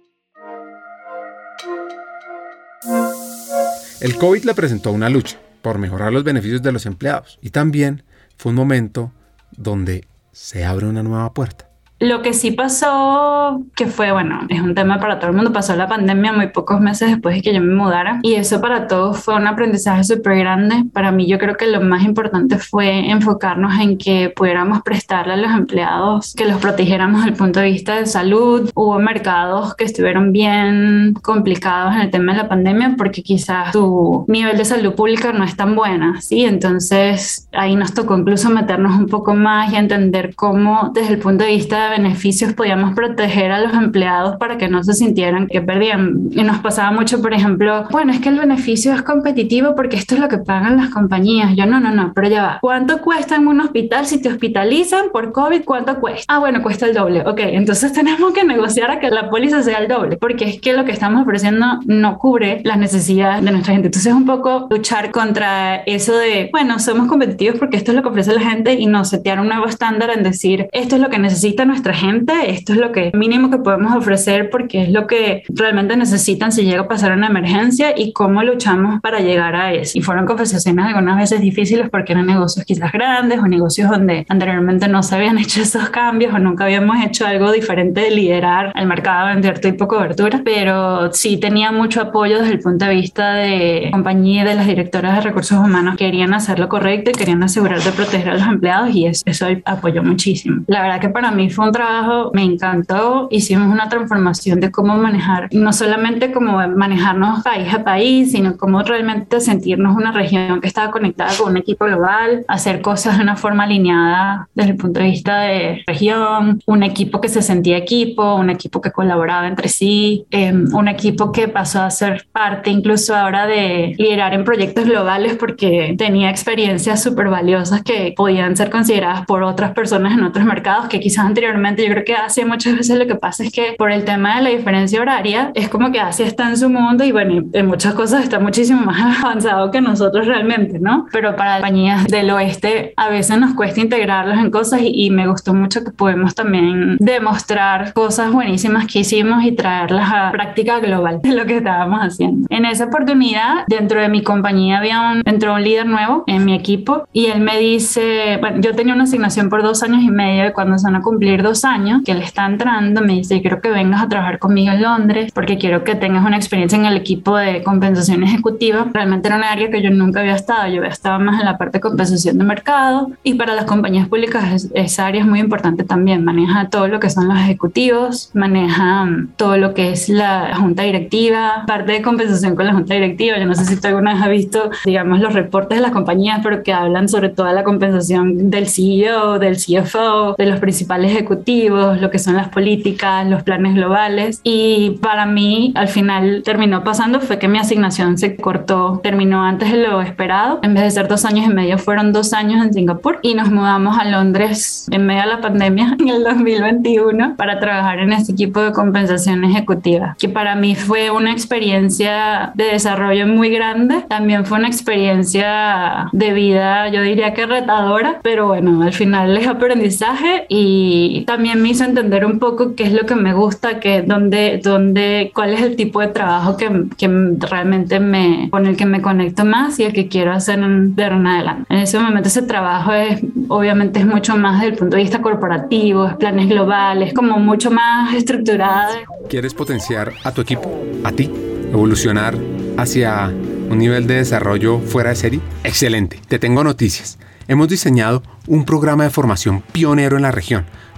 El COVID le presentó una lucha por mejorar los beneficios de los empleados y también fue un momento donde se abre una nueva puerta. Lo que sí pasó, que fue, bueno, es un tema para todo el mundo, pasó la pandemia muy pocos meses después de que yo me mudara y eso para todos fue un aprendizaje súper grande. Para mí yo creo que lo más importante fue enfocarnos en que pudiéramos prestarle a los empleados, que los protegiéramos desde el punto de vista de salud. Hubo mercados que estuvieron bien complicados en el tema de la pandemia porque quizás su nivel de salud pública no es tan buena, ¿sí? Entonces ahí nos tocó incluso meternos un poco más y entender cómo desde el punto de vista de beneficios podíamos proteger a los empleados para que no se sintieran que perdían. Y nos pasaba mucho, por ejemplo, bueno, es que el beneficio es competitivo porque esto es lo que pagan las compañías. Yo no, no, no, pero ya va. ¿Cuánto cuesta en un hospital si te hospitalizan por COVID? ¿Cuánto cuesta? Ah, bueno, cuesta el doble. Ok, entonces tenemos que negociar a que la póliza sea el doble, porque es que lo que estamos ofreciendo no cubre las necesidades de nuestra gente. Entonces es un poco luchar contra eso de, bueno, somos competitivos porque esto es lo que ofrece la gente y no setear un nuevo estándar en decir, esto es lo que necesita nuestra gente, esto es lo que mínimo que podemos ofrecer porque es lo que realmente necesitan si llega a pasar una emergencia y cómo luchamos para llegar a eso. Y fueron conversaciones algunas veces difíciles porque eran negocios quizás grandes o negocios donde anteriormente no se habían hecho esos cambios o nunca habíamos hecho algo diferente de liderar el mercado, vender tipo cobertura, pero sí tenía mucho apoyo desde el punto de vista de compañía y de las directoras de recursos humanos. Querían hacer lo correcto y querían asegurar de proteger a los empleados y eso, eso apoyó muchísimo. La verdad que para mí fue un trabajo, me encantó. Hicimos una transformación de cómo manejar, no solamente cómo manejarnos país a país, sino cómo realmente sentirnos una región que estaba conectada con un equipo global, hacer cosas de una forma alineada desde el punto de vista de región, un equipo que se sentía equipo, un equipo que colaboraba entre sí, em, un equipo que pasó a ser parte incluso ahora de liderar en proyectos globales porque tenía experiencias súper valiosas que podían ser consideradas por otras personas en otros mercados que quizás anteriormente yo creo que Asia muchas veces lo que pasa es que por el tema de la diferencia horaria, es como que Asia está en su mundo y bueno, en muchas cosas está muchísimo más avanzado que nosotros realmente, ¿no? Pero para compañías del oeste a veces nos cuesta integrarlos en cosas y, me gustó mucho que podemos también demostrar cosas buenísimas que hicimos y traerlas a práctica global de lo que estábamos haciendo. En esa oportunidad, dentro de mi compañía había un, entró un líder nuevo en mi equipo y él me dice, bueno, yo tenía una asignación por dos años y medio y cuando se van a cumplir dos años que él está entrando, me dice, quiero que vengas a trabajar conmigo en Londres porque quiero que tengas una experiencia en el equipo de compensación ejecutiva. Realmente era un área que yo nunca había estado, yo había estado más en la parte de compensación de mercado y para las compañías públicas esa área es muy importante también. Maneja todo lo que son los ejecutivos, maneja mm, todo lo que es la junta directiva, parte de compensación con la junta directiva. Yo no sé si tú alguna vez has visto, digamos, los reportes de las compañías, pero que hablan sobre toda la compensación del CEO, del CFO, de los principales ejecutivos lo que son las políticas, los planes globales. Y para mí, al final terminó pasando fue que mi asignación se cortó, terminó antes de lo esperado. En vez de ser dos años y medio, fueron dos años en Singapur y nos mudamos a Londres en medio de la pandemia en el 2021 para trabajar en este equipo de compensación ejecutiva, que para mí fue una experiencia de desarrollo muy grande. También fue una experiencia de vida, yo diría que retadora, pero bueno, al final es aprendizaje y también me hizo entender un poco qué es lo que me gusta, que dónde, dónde, cuál es el tipo de trabajo que, que realmente me, con el que me conecto más y el que quiero hacer de ahora en adelante. En ese momento ese trabajo es, obviamente es mucho más desde el punto de vista corporativo, es planes globales, como mucho más estructurado. ¿Quieres potenciar a tu equipo, a ti, evolucionar hacia un nivel de desarrollo fuera de serie? Excelente, te tengo noticias. Hemos diseñado un programa de formación pionero en la región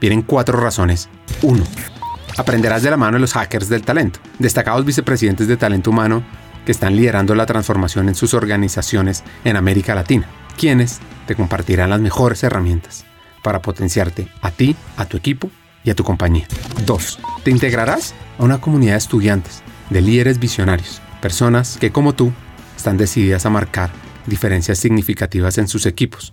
vienen cuatro razones. Uno, aprenderás de la mano de los hackers del talento, destacados vicepresidentes de talento humano que están liderando la transformación en sus organizaciones en América Latina, quienes te compartirán las mejores herramientas para potenciarte a ti, a tu equipo y a tu compañía. 2. Te integrarás a una comunidad de estudiantes, de líderes visionarios, personas que como tú están decididas a marcar diferencias significativas en sus equipos,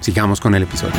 Sigamos con el episodio.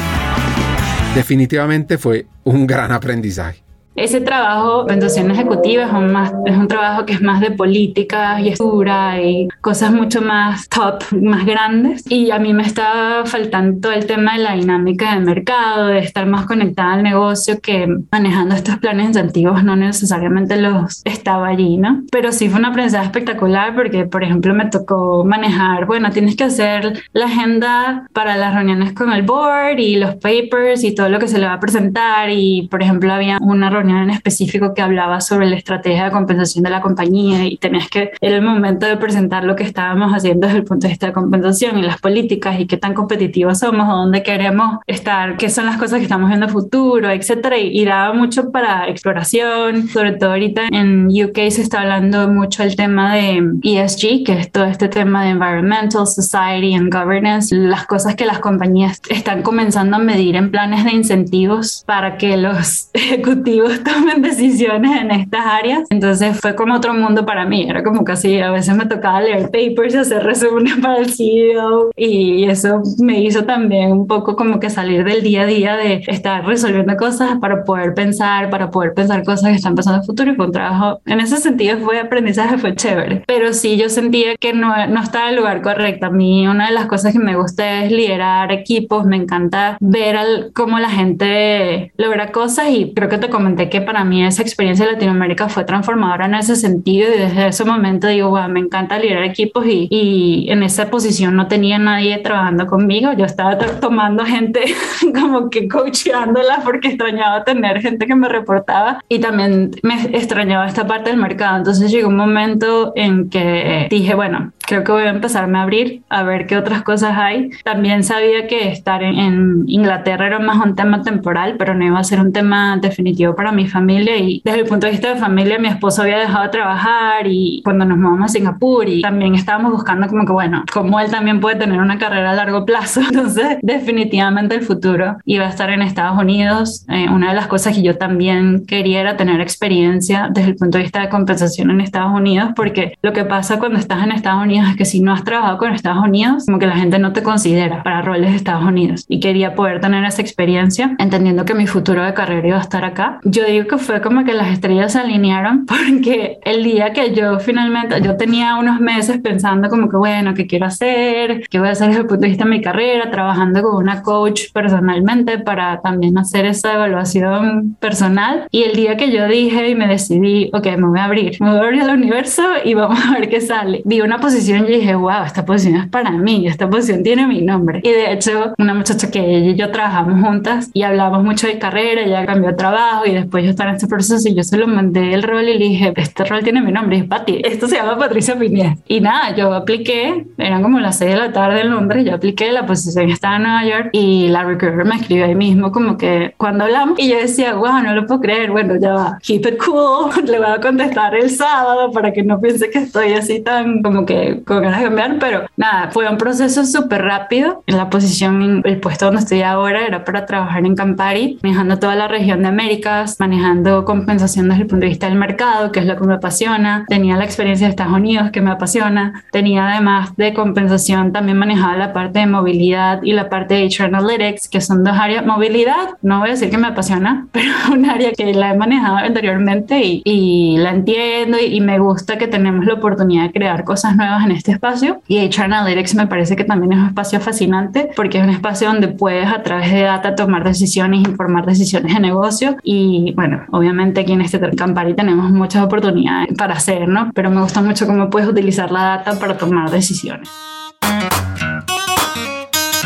Definitivamente fue un gran aprendizaje. Ese trabajo en educación ejecutiva es un, más, es un trabajo que es más de política y estructura y cosas mucho más top, más grandes. Y a mí me está faltando el tema de la dinámica de mercado, de estar más conectada al negocio que manejando estos planes incentivos no necesariamente los estaba allí, ¿no? Pero sí fue una aprendizaje espectacular porque, por ejemplo, me tocó manejar, bueno, tienes que hacer la agenda para las reuniones con el board y los papers y todo lo que se le va a presentar. Y, por ejemplo, había una reunión en específico que hablaba sobre la estrategia de compensación de la compañía y tenías que, en el momento de presentar lo que estábamos haciendo desde el punto de vista de compensación y las políticas y qué tan competitivos somos, dónde queremos estar, qué son las cosas que estamos viendo futuro, etcétera. Y, y daba mucho para exploración, sobre todo ahorita en UK se está hablando mucho el tema de ESG, que es todo este tema de Environmental, Society and Governance, las cosas que las compañías están comenzando a medir en planes de incentivos para que los ejecutivos tomen decisiones en estas áreas. Entonces fue como otro mundo para mí. Era como casi a veces me tocaba leer papers y hacer resúmenes para el CEO. Y eso me hizo también un poco como que salir del día a día de estar resolviendo cosas para poder pensar, para poder pensar cosas que están pasando en el futuro. Y fue un trabajo, en ese sentido fue aprendizaje, fue chévere. Pero sí yo sentía que no, no estaba en el lugar correcto. A mí una de las cosas que me gusta es liderar equipos. Me encanta ver al, cómo la gente logra cosas y creo que te comenté que para mí esa experiencia de Latinoamérica fue transformadora en ese sentido y desde ese momento digo, wow, me encanta liderar equipos y, y en esa posición no tenía nadie trabajando conmigo, yo estaba tomando gente como que coacheándola porque extrañaba tener gente que me reportaba y también me extrañaba esta parte del mercado, entonces llegó un momento en que dije, bueno, creo que voy a empezarme a abrir a ver qué otras cosas hay. También sabía que estar en, en Inglaterra era más un tema temporal, pero no iba a ser un tema definitivo para mi familia y desde el punto de vista de familia mi esposo había dejado de trabajar y cuando nos mudamos a Singapur y también estábamos buscando como que bueno, como él también puede tener una carrera a largo plazo, entonces definitivamente el futuro iba a estar en Estados Unidos. Eh, una de las cosas que yo también quería era tener experiencia desde el punto de vista de compensación en Estados Unidos porque lo que pasa cuando estás en Estados Unidos es que si no has trabajado con Estados Unidos, como que la gente no te considera para roles de Estados Unidos y quería poder tener esa experiencia entendiendo que mi futuro de carrera iba a estar acá. Yo digo que fue como que las estrellas se alinearon porque el día que yo finalmente, yo tenía unos meses pensando como que bueno, ¿qué quiero hacer? ¿Qué voy a hacer desde el punto de vista de mi carrera? Trabajando con una coach personalmente para también hacer esa evaluación personal. Y el día que yo dije y me decidí, ok, me voy a abrir, me voy a abrir al universo y vamos a ver qué sale. Vi una posición y dije, wow, esta posición es para mí, esta posición tiene mi nombre. Y de hecho, una muchacha que ella y yo trabajamos juntas y hablamos mucho de carrera, ella cambió de trabajo y después yo estaba en este proceso y yo se lo mandé el rol y le dije, este rol tiene mi nombre, es Pati, esto se llama Patricia Piñez. Y nada, yo apliqué, eran como las 6 de la tarde en Londres, yo apliqué, la posición estaba en Nueva York y la recruiter me escribió ahí mismo como que cuando hablamos y yo decía, wow, no lo puedo creer, bueno, ya va, keep it cool, le voy a contestar el sábado para que no piense que estoy así tan como que con ganas de cambiar, pero nada, fue un proceso súper rápido. La posición, el puesto donde estoy ahora era para trabajar en Campari, manejando toda la región de Américas, manejando compensación desde el punto de vista del mercado, que es lo que me apasiona. Tenía la experiencia de Estados Unidos, que me apasiona. Tenía además de compensación, también manejaba la parte de movilidad y la parte de HR Analytics, que son dos áreas. Movilidad, no voy a decir que me apasiona, pero un área que la he manejado anteriormente y, y la entiendo y, y me gusta que tenemos la oportunidad de crear cosas nuevas en este espacio. Y HR Analytics me parece que también es un espacio fascinante porque es un espacio donde puedes a través de data tomar decisiones, informar decisiones de negocio y bueno, obviamente aquí en este Campari tenemos muchas oportunidades para hacer, ¿no? Pero me gusta mucho cómo puedes utilizar la data para tomar decisiones.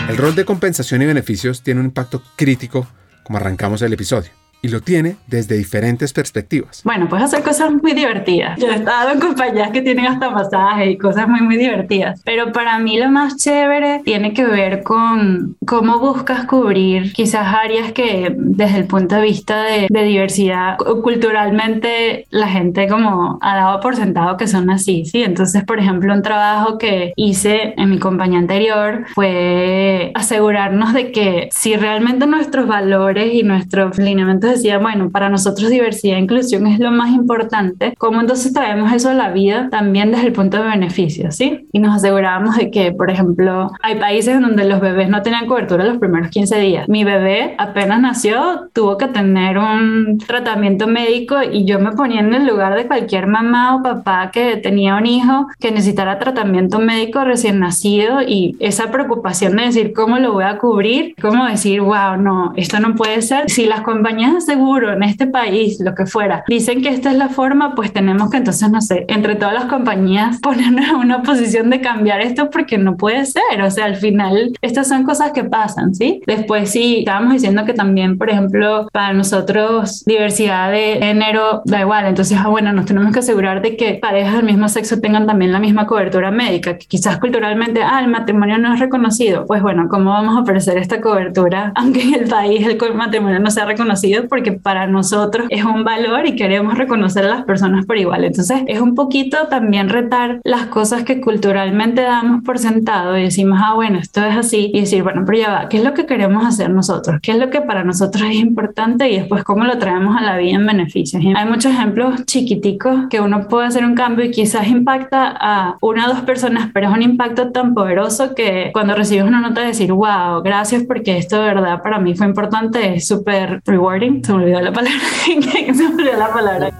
El rol de compensación y beneficios tiene un impacto crítico como arrancamos el episodio y lo tiene desde diferentes perspectivas. Bueno, puedes hacer cosas muy divertidas. Yo he estado en compañías que tienen hasta masajes y cosas muy, muy divertidas. Pero para mí lo más chévere tiene que ver con cómo buscas cubrir quizás áreas que desde el punto de vista de, de diversidad culturalmente la gente como ha dado por sentado que son así, ¿sí? Entonces, por ejemplo, un trabajo que hice en mi compañía anterior fue asegurarnos de que si realmente nuestros valores y nuestros lineamientos decía, bueno, para nosotros diversidad e inclusión es lo más importante, ¿cómo entonces traemos eso a la vida también desde el punto de beneficio, ¿sí? Y nos asegurábamos de que, por ejemplo, hay países donde los bebés no tenían cobertura los primeros 15 días. Mi bebé apenas nació, tuvo que tener un tratamiento médico y yo me ponía en el lugar de cualquier mamá o papá que tenía un hijo que necesitara tratamiento médico recién nacido y esa preocupación de decir cómo lo voy a cubrir, cómo decir, wow, no, esto no puede ser. Si las compañías seguro en este país, lo que fuera, dicen que esta es la forma, pues tenemos que entonces, no sé, entre todas las compañías ponernos en una posición de cambiar esto porque no puede ser. O sea, al final, estas son cosas que pasan, ¿sí? Después sí, estábamos diciendo que también, por ejemplo, para nosotros diversidad de género da igual. Entonces, ah, bueno, nos tenemos que asegurar de que parejas del mismo sexo tengan también la misma cobertura médica, que quizás culturalmente, ah, el matrimonio no es reconocido. Pues bueno, ¿cómo vamos a ofrecer esta cobertura aunque en el país el matrimonio no sea reconocido? Porque para nosotros es un valor y queremos reconocer a las personas por igual. Entonces es un poquito también retar las cosas que culturalmente damos por sentado y decimos, ah, bueno, esto es así y decir, bueno, pero ya va, ¿qué es lo que queremos hacer nosotros? ¿Qué es lo que para nosotros es importante y después cómo lo traemos a la vida en beneficios? hay muchos ejemplos chiquiticos que uno puede hacer un cambio y quizás impacta a una o dos personas, pero es un impacto tan poderoso que cuando recibes una nota de decir, wow, gracias porque esto de verdad para mí fue importante, es súper rewarding se me olvidó la palabra. se me olvidó la palabra.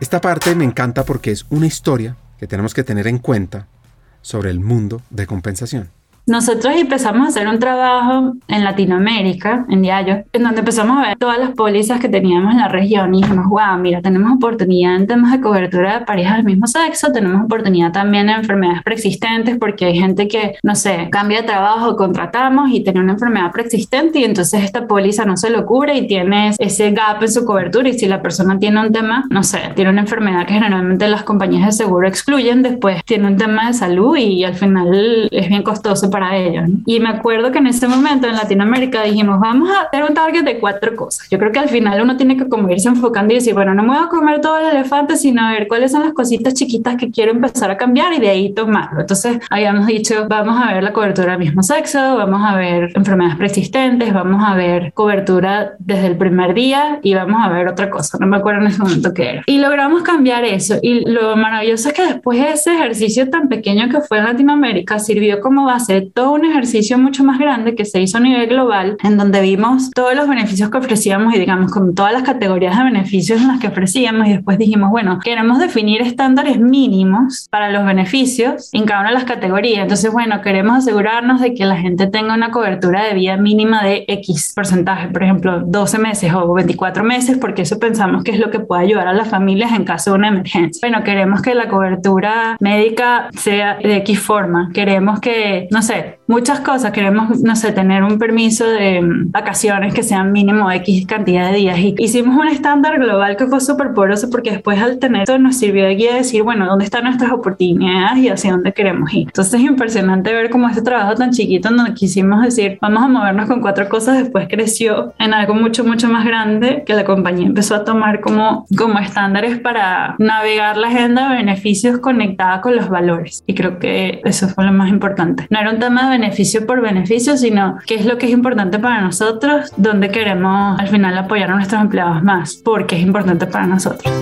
Esta parte me encanta porque es una historia que tenemos que tener en cuenta sobre el mundo de compensación. Nosotros empezamos a hacer un trabajo en Latinoamérica, en Diallo, en donde empezamos a ver todas las pólizas que teníamos en la región y dijimos, wow, mira, tenemos oportunidad en temas de cobertura de parejas del mismo sexo, tenemos oportunidad también en enfermedades preexistentes porque hay gente que, no sé, cambia de trabajo, contratamos y tiene una enfermedad preexistente y entonces esta póliza no se lo cubre y tienes ese gap en su cobertura y si la persona tiene un tema, no sé, tiene una enfermedad que generalmente las compañías de seguro excluyen, después tiene un tema de salud y al final es bien costoso para ellos. Y me acuerdo que en ese momento en Latinoamérica dijimos, vamos a hacer un target de cuatro cosas. Yo creo que al final uno tiene que como irse enfocando y decir, bueno, no me voy a comer todo el elefante, sino a ver cuáles son las cositas chiquitas que quiero empezar a cambiar y de ahí tomarlo. Entonces habíamos dicho, vamos a ver la cobertura del mismo sexo, vamos a ver enfermedades persistentes, vamos a ver cobertura desde el primer día y vamos a ver otra cosa. No me acuerdo en ese momento qué era. Y logramos cambiar eso. Y lo maravilloso es que después de ese ejercicio tan pequeño que fue en Latinoamérica, sirvió como base todo un ejercicio mucho más grande que se hizo a nivel global, en donde vimos todos los beneficios que ofrecíamos y digamos con todas las categorías de beneficios en las que ofrecíamos y después dijimos, bueno, queremos definir estándares mínimos para los beneficios en cada una de las categorías. Entonces, bueno, queremos asegurarnos de que la gente tenga una cobertura de vida mínima de X porcentaje, por ejemplo, 12 meses o 24 meses, porque eso pensamos que es lo que puede ayudar a las familias en caso de una emergencia. Bueno, queremos que la cobertura médica sea de X forma. Queremos que, no sé, say muchas cosas. Queremos, no sé, tener un permiso de vacaciones que sean mínimo X cantidad de días. Y hicimos un estándar global que fue súper poroso porque después al tener esto nos sirvió de guía a decir, bueno, ¿dónde están nuestras oportunidades y hacia dónde queremos ir? Entonces es impresionante ver cómo este trabajo tan chiquito donde quisimos decir, vamos a movernos con cuatro cosas, después creció en algo mucho, mucho más grande que la compañía empezó a tomar como, como estándares para navegar la agenda de beneficios conectada con los valores. Y creo que eso fue lo más importante. No era un tema de beneficio por beneficio, sino qué es lo que es importante para nosotros, dónde queremos al final apoyar a nuestros empleados más, porque es importante para nosotros.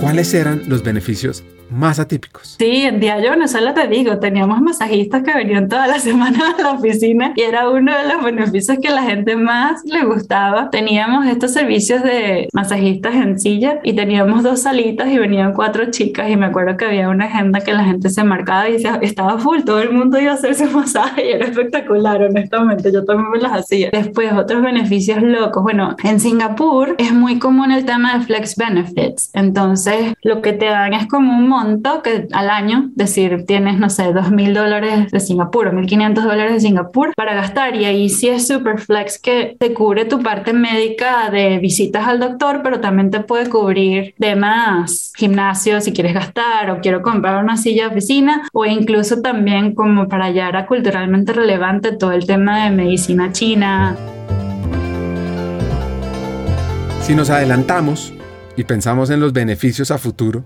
¿Cuáles eran los beneficios más atípicos. Sí, en día no solo te digo, teníamos masajistas que venían toda la semana a la oficina y era uno de los beneficios que a la gente más le gustaba. Teníamos estos servicios de masajistas en silla y teníamos dos salitas y venían cuatro chicas y me acuerdo que había una agenda que la gente se marcaba y estaba full, todo el mundo iba a hacerse masaje y era espectacular, honestamente, yo también me las hacía. Después, otros beneficios locos. Bueno, en Singapur es muy común el tema de flex benefits, entonces lo que te dan es como un que al año, decir, tienes, no sé, dos mil dólares de Singapur o 1.500 dólares de Singapur para gastar y ahí sí es super flex que te cubre tu parte médica de visitas al doctor, pero también te puede cubrir de más gimnasio si quieres gastar o quiero comprar una silla de oficina o incluso también como para allá era culturalmente relevante todo el tema de medicina china. Si nos adelantamos y pensamos en los beneficios a futuro,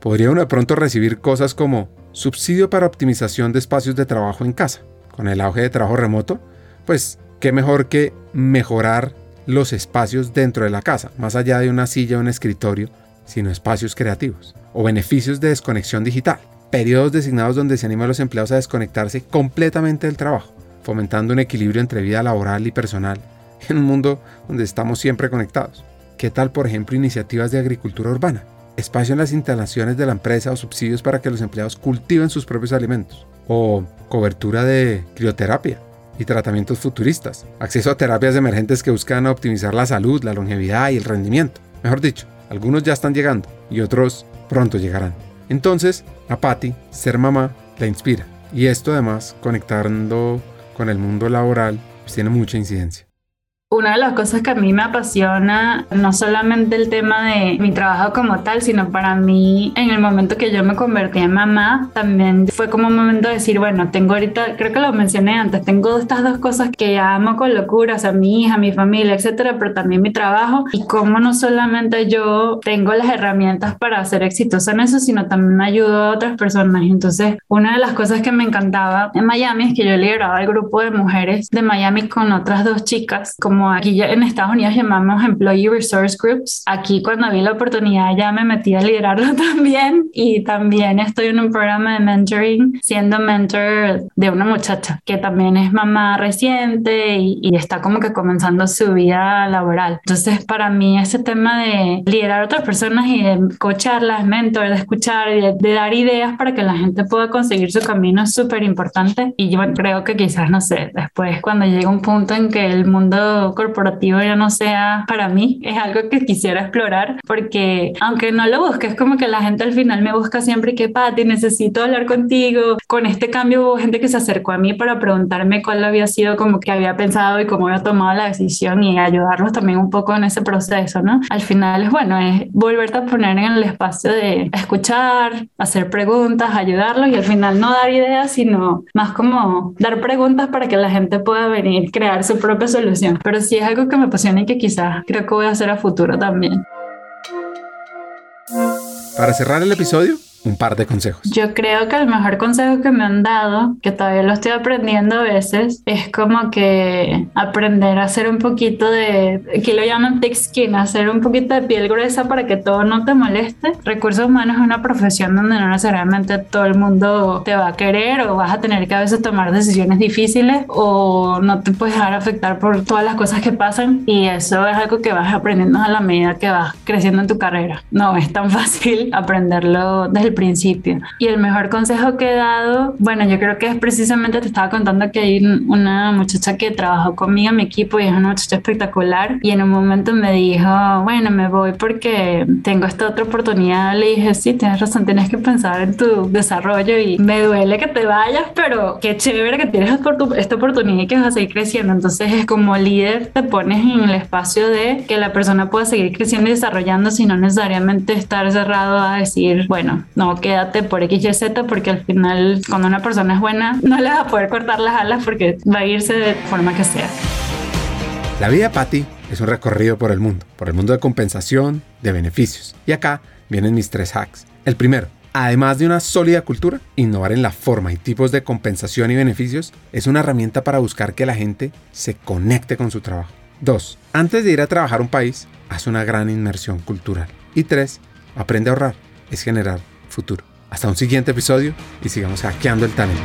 podría uno de pronto recibir cosas como subsidio para optimización de espacios de trabajo en casa. Con el auge de trabajo remoto, pues qué mejor que mejorar los espacios dentro de la casa, más allá de una silla o un escritorio, sino espacios creativos. O beneficios de desconexión digital, periodos designados donde se anima a los empleados a desconectarse completamente del trabajo, fomentando un equilibrio entre vida laboral y personal en un mundo donde estamos siempre conectados. ¿Qué tal, por ejemplo, iniciativas de agricultura urbana? Espacio en las instalaciones de la empresa o subsidios para que los empleados cultiven sus propios alimentos, o cobertura de crioterapia y tratamientos futuristas, acceso a terapias emergentes que buscan optimizar la salud, la longevidad y el rendimiento. Mejor dicho, algunos ya están llegando y otros pronto llegarán. Entonces, a Patty, ser mamá la inspira. Y esto además, conectando con el mundo laboral, pues tiene mucha incidencia. Una de las cosas que a mí me apasiona, no solamente el tema de mi trabajo como tal, sino para mí en el momento que yo me convertí en mamá, también fue como un momento de decir, bueno, tengo ahorita, creo que lo mencioné antes, tengo estas dos cosas que amo con locura, o sea, mi hija, mi familia, etcétera, pero también mi trabajo y cómo no solamente yo tengo las herramientas para ser exitosa en eso, sino también ayudo a otras personas. Entonces, una de las cosas que me encantaba en Miami es que yo lideraba el grupo de mujeres de Miami con otras dos chicas, como como aquí ya en Estados Unidos llamamos Employee Resource Groups. Aquí cuando vi la oportunidad ya me metí a liderarlo también y también estoy en un programa de mentoring siendo mentor de una muchacha que también es mamá reciente y, y está como que comenzando su vida laboral. Entonces para mí ese tema de liderar a otras personas y de coacharlas, mentor, de escuchar y de, de dar ideas para que la gente pueda conseguir su camino es súper importante y yo creo que quizás, no sé, después cuando llegue un punto en que el mundo corporativo ya no sea para mí, es algo que quisiera explorar porque aunque no lo busque, es como que la gente al final me busca siempre que, Pati, necesito hablar contigo. Con este cambio hubo gente que se acercó a mí para preguntarme cuál había sido como que había pensado y cómo había tomado la decisión y ayudarlos también un poco en ese proceso, ¿no? Al final es bueno, es volverte a poner en el espacio de escuchar, hacer preguntas, ayudarlos y al final no dar ideas, sino más como dar preguntas para que la gente pueda venir, crear su propia solución. Pero sí es algo que me apasiona y que quizás creo que voy a hacer a futuro también. Para cerrar el episodio, un par de consejos. Yo creo que el mejor consejo que me han dado, que todavía lo estoy aprendiendo a veces, es como que aprender a hacer un poquito de, aquí lo llaman thick skin, hacer un poquito de piel gruesa para que todo no te moleste. Recursos humanos es una profesión donde no necesariamente todo el mundo te va a querer o vas a tener que a veces tomar decisiones difíciles o no te puedes dejar afectar por todas las cosas que pasan y eso es algo que vas aprendiendo a la medida que vas creciendo en tu carrera. No es tan fácil aprenderlo desde el principio. Y el mejor consejo que he dado, bueno, yo creo que es precisamente, te estaba contando que hay una muchacha que trabajó conmigo en mi equipo y es una muchacha espectacular y en un momento me dijo, bueno, me voy porque tengo esta otra oportunidad. Le dije, sí, tienes razón, tienes que pensar en tu desarrollo y me duele que te vayas, pero qué chévere que tienes esta oportunidad y que vas a seguir creciendo. Entonces es como líder, te pones en el espacio de que la persona pueda seguir creciendo y desarrollando, sin no necesariamente estar cerrado a decir, bueno, no, quédate por X, Y, Z, porque al final cuando una persona es buena no le vas a poder cortar las alas porque va a irse de forma que sea. La vida de Patty es un recorrido por el mundo, por el mundo de compensación, de beneficios. Y acá vienen mis tres hacks. El primero, además de una sólida cultura, innovar en la forma y tipos de compensación y beneficios es una herramienta para buscar que la gente se conecte con su trabajo. 2. Antes de ir a trabajar a un país, haz una gran inmersión cultural. Y 3. Aprende a ahorrar. Es generar futuro. Hasta un siguiente episodio y sigamos hackeando el talento.